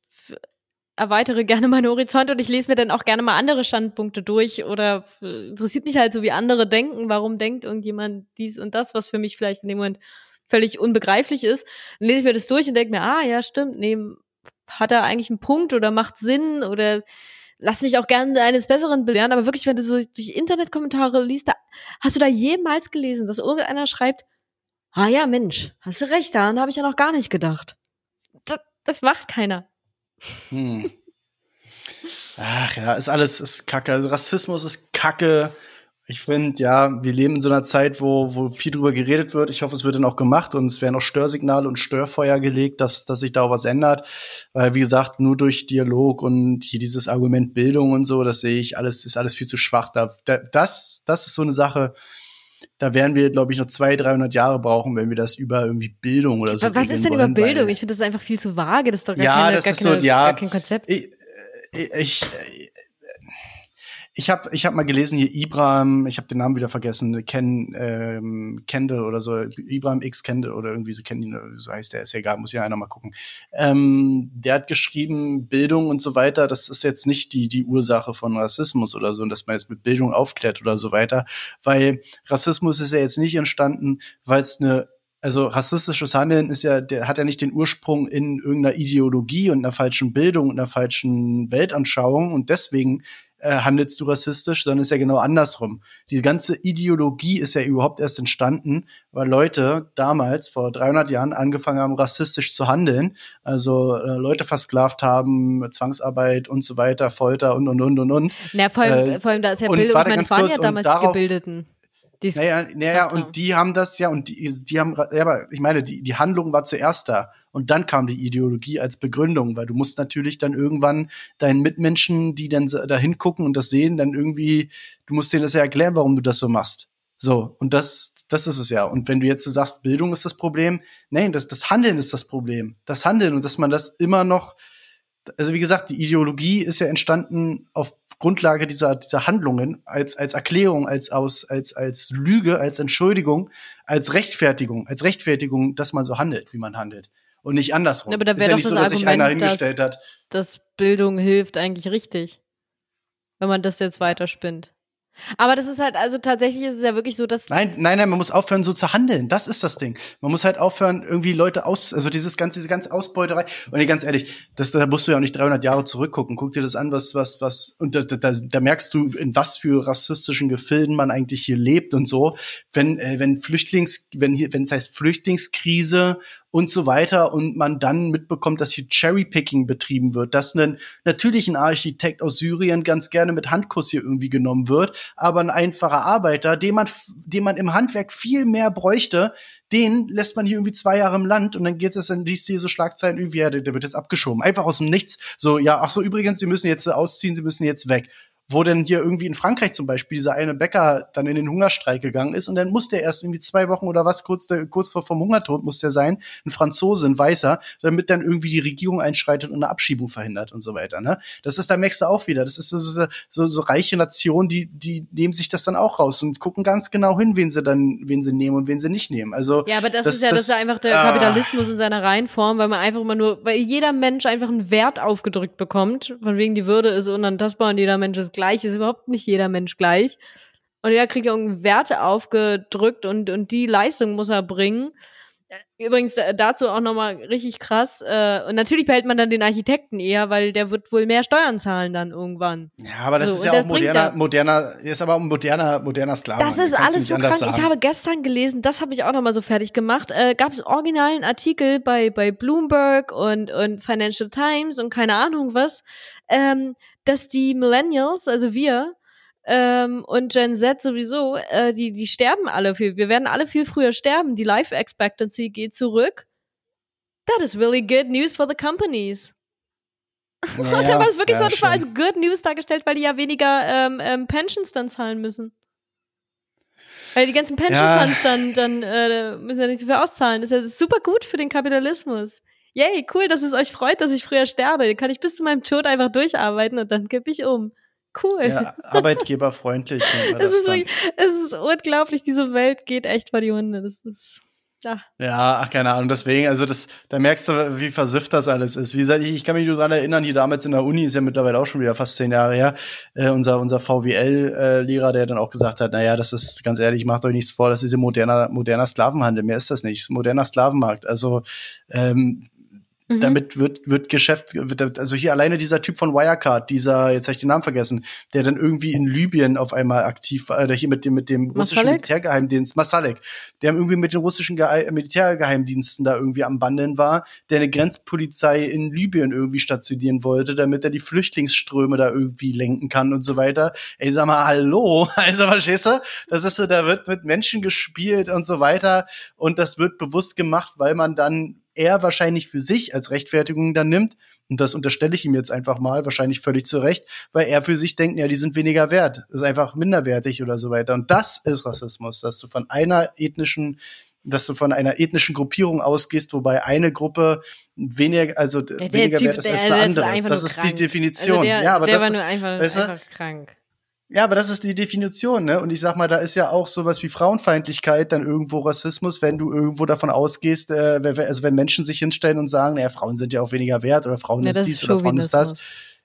erweitere gerne meinen Horizont und ich lese mir dann auch gerne mal andere Standpunkte durch oder interessiert mich halt so, wie andere denken. Warum denkt irgendjemand dies und das, was für mich vielleicht in dem Moment völlig unbegreiflich ist? Dann lese ich mir das durch und denke mir, ah, ja, stimmt, nee, hat er eigentlich einen Punkt oder macht Sinn oder lass mich auch gerne eines Besseren belehren. Aber wirklich, wenn du so durch Internetkommentare liest, da, hast du da jemals gelesen, dass irgendeiner schreibt, ah ja, Mensch, hast du recht, daran habe ich ja noch gar nicht gedacht. Das, das macht keiner. Hm. Ach ja, ist alles ist Kacke. Also Rassismus ist Kacke. Ich finde, ja, wir leben in so einer Zeit, wo, wo viel drüber geredet wird. Ich hoffe, es wird dann auch gemacht und es werden auch Störsignale und Störfeuer gelegt, dass, dass sich da auch was ändert. Weil, wie gesagt, nur durch Dialog und hier dieses Argument Bildung und so, das sehe ich alles, ist alles viel zu schwach. Da, das, das ist so eine Sache, da werden wir, glaube ich, noch 200, 300 Jahre brauchen, wenn wir das über irgendwie Bildung oder so Aber Was ist denn wollen, über Bildung? Ich finde das einfach viel zu vage. Das ist doch gar, ja, keine, das gar, ist keine, so, ja, gar kein Konzept. Ich, ich, ich habe ich hab mal gelesen hier Ibrahim, ich habe den Namen wieder vergessen, Ken ähm, Kendall oder so, Ibrahim X Kendall oder irgendwie so kennen ihn, so heißt der, ist ja egal, muss ja einer mal gucken. Ähm, der hat geschrieben, Bildung und so weiter, das ist jetzt nicht die die Ursache von Rassismus oder so, und dass man jetzt mit Bildung aufklärt oder so weiter, weil Rassismus ist ja jetzt nicht entstanden, weil es eine also rassistisches Handeln ist ja, der hat ja nicht den Ursprung in irgendeiner Ideologie und einer falschen Bildung und einer falschen Weltanschauung und deswegen äh, handelst du rassistisch, sondern ist ja genau andersrum. Die ganze Ideologie ist ja überhaupt erst entstanden, weil Leute damals vor 300 Jahren angefangen haben, rassistisch zu handeln, also äh, Leute versklavt haben, Zwangsarbeit und so weiter, Folter und und und und und. Na, vor allem, äh, vor allem da ist ja Bildung, ich meine, es waren ja damals die Gebildeten. Naja, naja, und die haben das ja, und die, die haben, ja, aber ich meine, die, die Handlung war zuerst da. Und dann kam die Ideologie als Begründung, weil du musst natürlich dann irgendwann deinen Mitmenschen, die dann da hingucken und das sehen, dann irgendwie, du musst denen das ja erklären, warum du das so machst. So, und das, das ist es ja. Und wenn du jetzt sagst, Bildung ist das Problem, nein, das, das Handeln ist das Problem. Das Handeln und dass man das immer noch, also wie gesagt, die Ideologie ist ja entstanden auf Grundlage dieser, dieser Handlungen als, als Erklärung, als, aus, als, als Lüge, als Entschuldigung, als Rechtfertigung, als Rechtfertigung, dass man so handelt, wie man handelt. Und nicht andersrum. aber da wäre ja doch nicht so, dass sich einer hingestellt dass, hat. Dass Bildung hilft eigentlich richtig. Wenn man das jetzt weiterspinnt. Aber das ist halt, also tatsächlich ist es ja wirklich so, dass. Nein, nein, nein, man muss aufhören, so zu handeln. Das ist das Ding. Man muss halt aufhören, irgendwie Leute aus, also dieses ganze, diese ganze Ausbeuterei. Und ganz ehrlich, das, da musst du ja auch nicht 300 Jahre zurückgucken. Guck dir das an, was, was, was, und da, da, da merkst du, in was für rassistischen Gefilden man eigentlich hier lebt und so. Wenn, äh, wenn Flüchtlings, wenn hier, wenn es heißt Flüchtlingskrise und so weiter und man dann mitbekommt, dass hier Cherrypicking betrieben wird, dass ein, natürlich ein Architekt aus Syrien ganz gerne mit Handkuss hier irgendwie genommen wird, aber ein einfacher Arbeiter, den man, den man im Handwerk viel mehr bräuchte, den lässt man hier irgendwie zwei Jahre im Land und dann geht es dann liest diese Schlagzeilen irgendwie, ja, der, der wird jetzt abgeschoben. Einfach aus dem Nichts. So, ja, ach so, übrigens, sie müssen jetzt ausziehen, sie müssen jetzt weg wo denn hier irgendwie in Frankreich zum Beispiel dieser eine Bäcker dann in den Hungerstreik gegangen ist und dann musste er erst irgendwie zwei Wochen oder was kurz, kurz vor vom Hungertod muss der sein, ein Franzose, ein Weißer, damit dann irgendwie die Regierung einschreitet und eine Abschiebung verhindert und so weiter. Ne? Das ist, da merkst du auch wieder, das ist so, so, so, so reiche Nationen, die, die nehmen sich das dann auch raus und gucken ganz genau hin, wen sie dann, wen sie nehmen und wen sie nicht nehmen. Also ja, aber das, das ist ja, das, das ist einfach der ah. Kapitalismus in seiner Reihenform, weil man einfach immer nur, weil jeder Mensch einfach einen Wert aufgedrückt bekommt, von wegen die Würde ist unantastbar und jeder Mensch ist gleich, ist überhaupt nicht jeder Mensch gleich. Und jeder kriegt irgendeine Werte aufgedrückt und, und die Leistung muss er bringen. Übrigens dazu auch nochmal richtig krass. Äh, und natürlich behält man dann den Architekten eher, weil der wird wohl mehr Steuern zahlen dann irgendwann. Ja, aber das so, ist ja auch moderner, moderner, ist aber auch ein moderner, moderner Sklave. Das ist alles so krank. Sagen. Ich habe gestern gelesen, das habe ich auch nochmal so fertig gemacht. Äh, Gab es originalen Artikel bei, bei Bloomberg und, und Financial Times und keine Ahnung was, ähm, dass die Millennials, also wir, ähm, und Gen Z sowieso, äh, die, die sterben alle viel. Wir werden alle viel früher sterben. Die Life Expectancy geht zurück. That is really good news for the companies. Naja, da war es wirklich ja, so, das war als Good News dargestellt, weil die ja weniger ähm, ähm, Pensions dann zahlen müssen. Weil die ganzen Pension Funds ja. dann, dann äh, müssen ja nicht so viel auszahlen. Das ist ja super gut für den Kapitalismus. Yay, cool, dass es euch freut, dass ich früher sterbe. Dann kann ich bis zu meinem Tod einfach durcharbeiten und dann kippe ich um. Cool. Ja, arbeitgeberfreundlich. es, ist wirklich, es ist unglaublich, diese Welt geht echt vor die Hunde. Das ist. Ja. ja, ach, keine Ahnung. Deswegen, also das, da merkst du, wie versifft das alles ist. Wie gesagt, ich, ich kann mich nur daran erinnern, hier damals in der Uni, ist ja mittlerweile auch schon wieder fast zehn Jahre her, äh, unser, unser VWL-Lehrer, äh, der dann auch gesagt hat, naja, das ist ganz ehrlich, macht euch nichts vor, das ist ein moderner, moderner Sklavenhandel. Mehr ist das nicht. Moderner Sklavenmarkt. Also ähm, Mhm. Damit wird, wird Geschäft, wird, also hier alleine dieser Typ von Wirecard, dieser, jetzt habe ich den Namen vergessen, der dann irgendwie in Libyen auf einmal aktiv war, oder hier mit dem, mit dem russischen Masalek? Militärgeheimdienst, Masalek, der irgendwie mit den russischen Ge Militärgeheimdiensten da irgendwie am Bandeln war, der eine Grenzpolizei in Libyen irgendwie stationieren wollte, damit er die Flüchtlingsströme da irgendwie lenken kann und so weiter. Ey, sag mal, hallo, also verstehst du? Das ist so, da wird mit Menschen gespielt und so weiter und das wird bewusst gemacht, weil man dann er wahrscheinlich für sich als Rechtfertigung dann nimmt, und das unterstelle ich ihm jetzt einfach mal, wahrscheinlich völlig zu Recht, weil er für sich denkt, ja, die sind weniger wert, ist einfach minderwertig oder so weiter. Und das ist Rassismus, dass du von einer ethnischen dass du von einer ethnischen Gruppierung ausgehst, wobei eine Gruppe weniger, also ja, weniger typ, wert ist als eine andere. Das ist krank. die Definition. Also der, ja, aber der das war ist, nur einfach, weißt du, einfach krank. Ja, aber das ist die Definition, ne? Und ich sag mal, da ist ja auch sowas wie Frauenfeindlichkeit, dann irgendwo Rassismus, wenn du irgendwo davon ausgehst, äh, also wenn Menschen sich hinstellen und sagen, naja, Frauen sind ja auch weniger wert oder Frauen ja, ist dies oder Frauen ist das.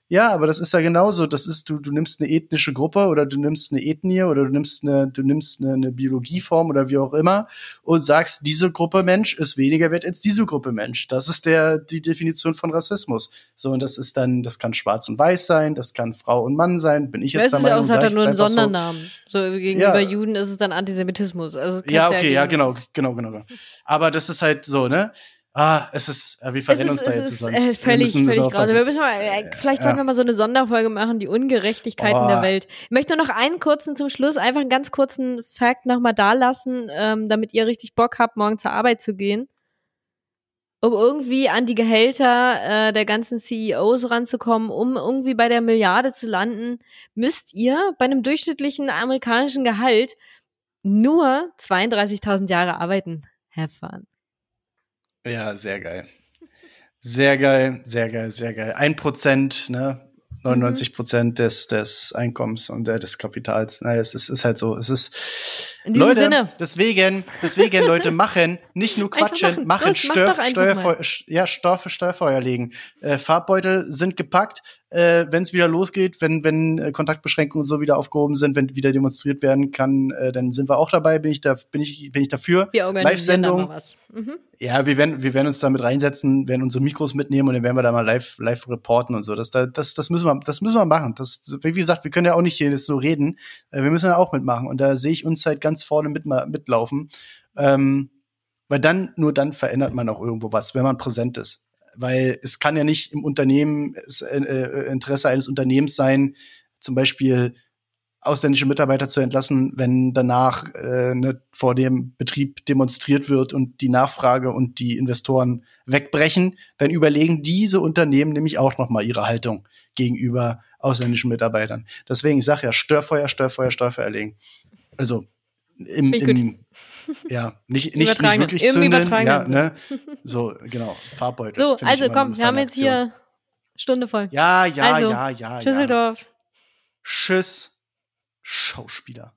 Ja, aber das ist ja genauso. Das ist, du, du nimmst eine ethnische Gruppe oder du nimmst eine Ethnie oder du nimmst eine, du nimmst eine, eine Biologieform oder wie auch immer und sagst, diese Gruppe Mensch ist weniger wert als diese Gruppe Mensch. Das ist der, die Definition von Rassismus. So, und das ist dann, das kann schwarz und weiß sein, das kann Frau und Mann sein. Bin ich jetzt da mal. Es hat dann nur einen Sondernamen. So, so gegenüber ja. Juden ist es dann Antisemitismus. Also ja, okay, ja, genau, genau, genau, genau. Aber das ist halt so, ne? Ah, es ist, äh, wir verrennen uns da jetzt ist, sonst. Äh, völlig, völlig grausam. Wir müssen mal, äh, vielleicht sollten ja. wir mal so eine Sonderfolge machen, die Ungerechtigkeiten oh. der Welt. Ich möchte nur noch einen kurzen zum Schluss, einfach einen ganz kurzen Fact nochmal da lassen, ähm, damit ihr richtig Bock habt, morgen zur Arbeit zu gehen. Um irgendwie an die Gehälter äh, der ganzen CEOs ranzukommen, um irgendwie bei der Milliarde zu landen, müsst ihr bei einem durchschnittlichen amerikanischen Gehalt nur 32.000 Jahre arbeiten. Have fun. Ja, sehr geil. Sehr geil, sehr geil, sehr geil. Ein Prozent, ne? 99 Prozent des, des Einkommens und äh, des Kapitals. Naja, es ist, ist halt so. Es ist. Leute, Sinne. deswegen, deswegen, Leute, machen, nicht nur quatschen, machen, machen Stör, Steuerfeuer, ja, Steuer, Steuerfeuer legen. Äh, Farbbeutel sind gepackt, äh, wenn es wieder losgeht, wenn, wenn äh, Kontaktbeschränkungen so wieder aufgehoben sind, wenn wieder demonstriert werden kann, äh, dann sind wir auch dabei, bin ich da, bin ich, bin ich dafür. Live-Sendung. Mhm. Ja, wir werden, wir werden uns da mit reinsetzen, werden unsere Mikros mitnehmen und dann werden wir da mal live, live reporten und so. Das, das, das müssen wir, das müssen wir machen. Das, wie gesagt, wir können ja auch nicht hier so reden. Äh, wir müssen ja auch mitmachen. Und da sehe ich uns halt ganz vorne mit, mitlaufen. Ähm, weil dann, nur dann verändert man auch irgendwo was, wenn man präsent ist weil es kann ja nicht im Unternehmen das äh, äh, Interesse eines Unternehmens sein, zum Beispiel ausländische Mitarbeiter zu entlassen, wenn danach äh, ne, vor dem Betrieb demonstriert wird und die Nachfrage und die Investoren wegbrechen, dann überlegen diese Unternehmen nämlich auch noch mal ihre Haltung gegenüber ausländischen Mitarbeitern. Deswegen ich sage ja Störfeuer, Störfeuer, Störfeuer legen. Also im, im ja, nicht, nicht, nicht wirklich zünden, ja, ne? So, genau, Farbbeutel. So, also komm, wir haben jetzt hier Stunde voll. Ja, ja, also, ja, ja. Schüsseldorf. Ja. Tschüss, Schauspieler.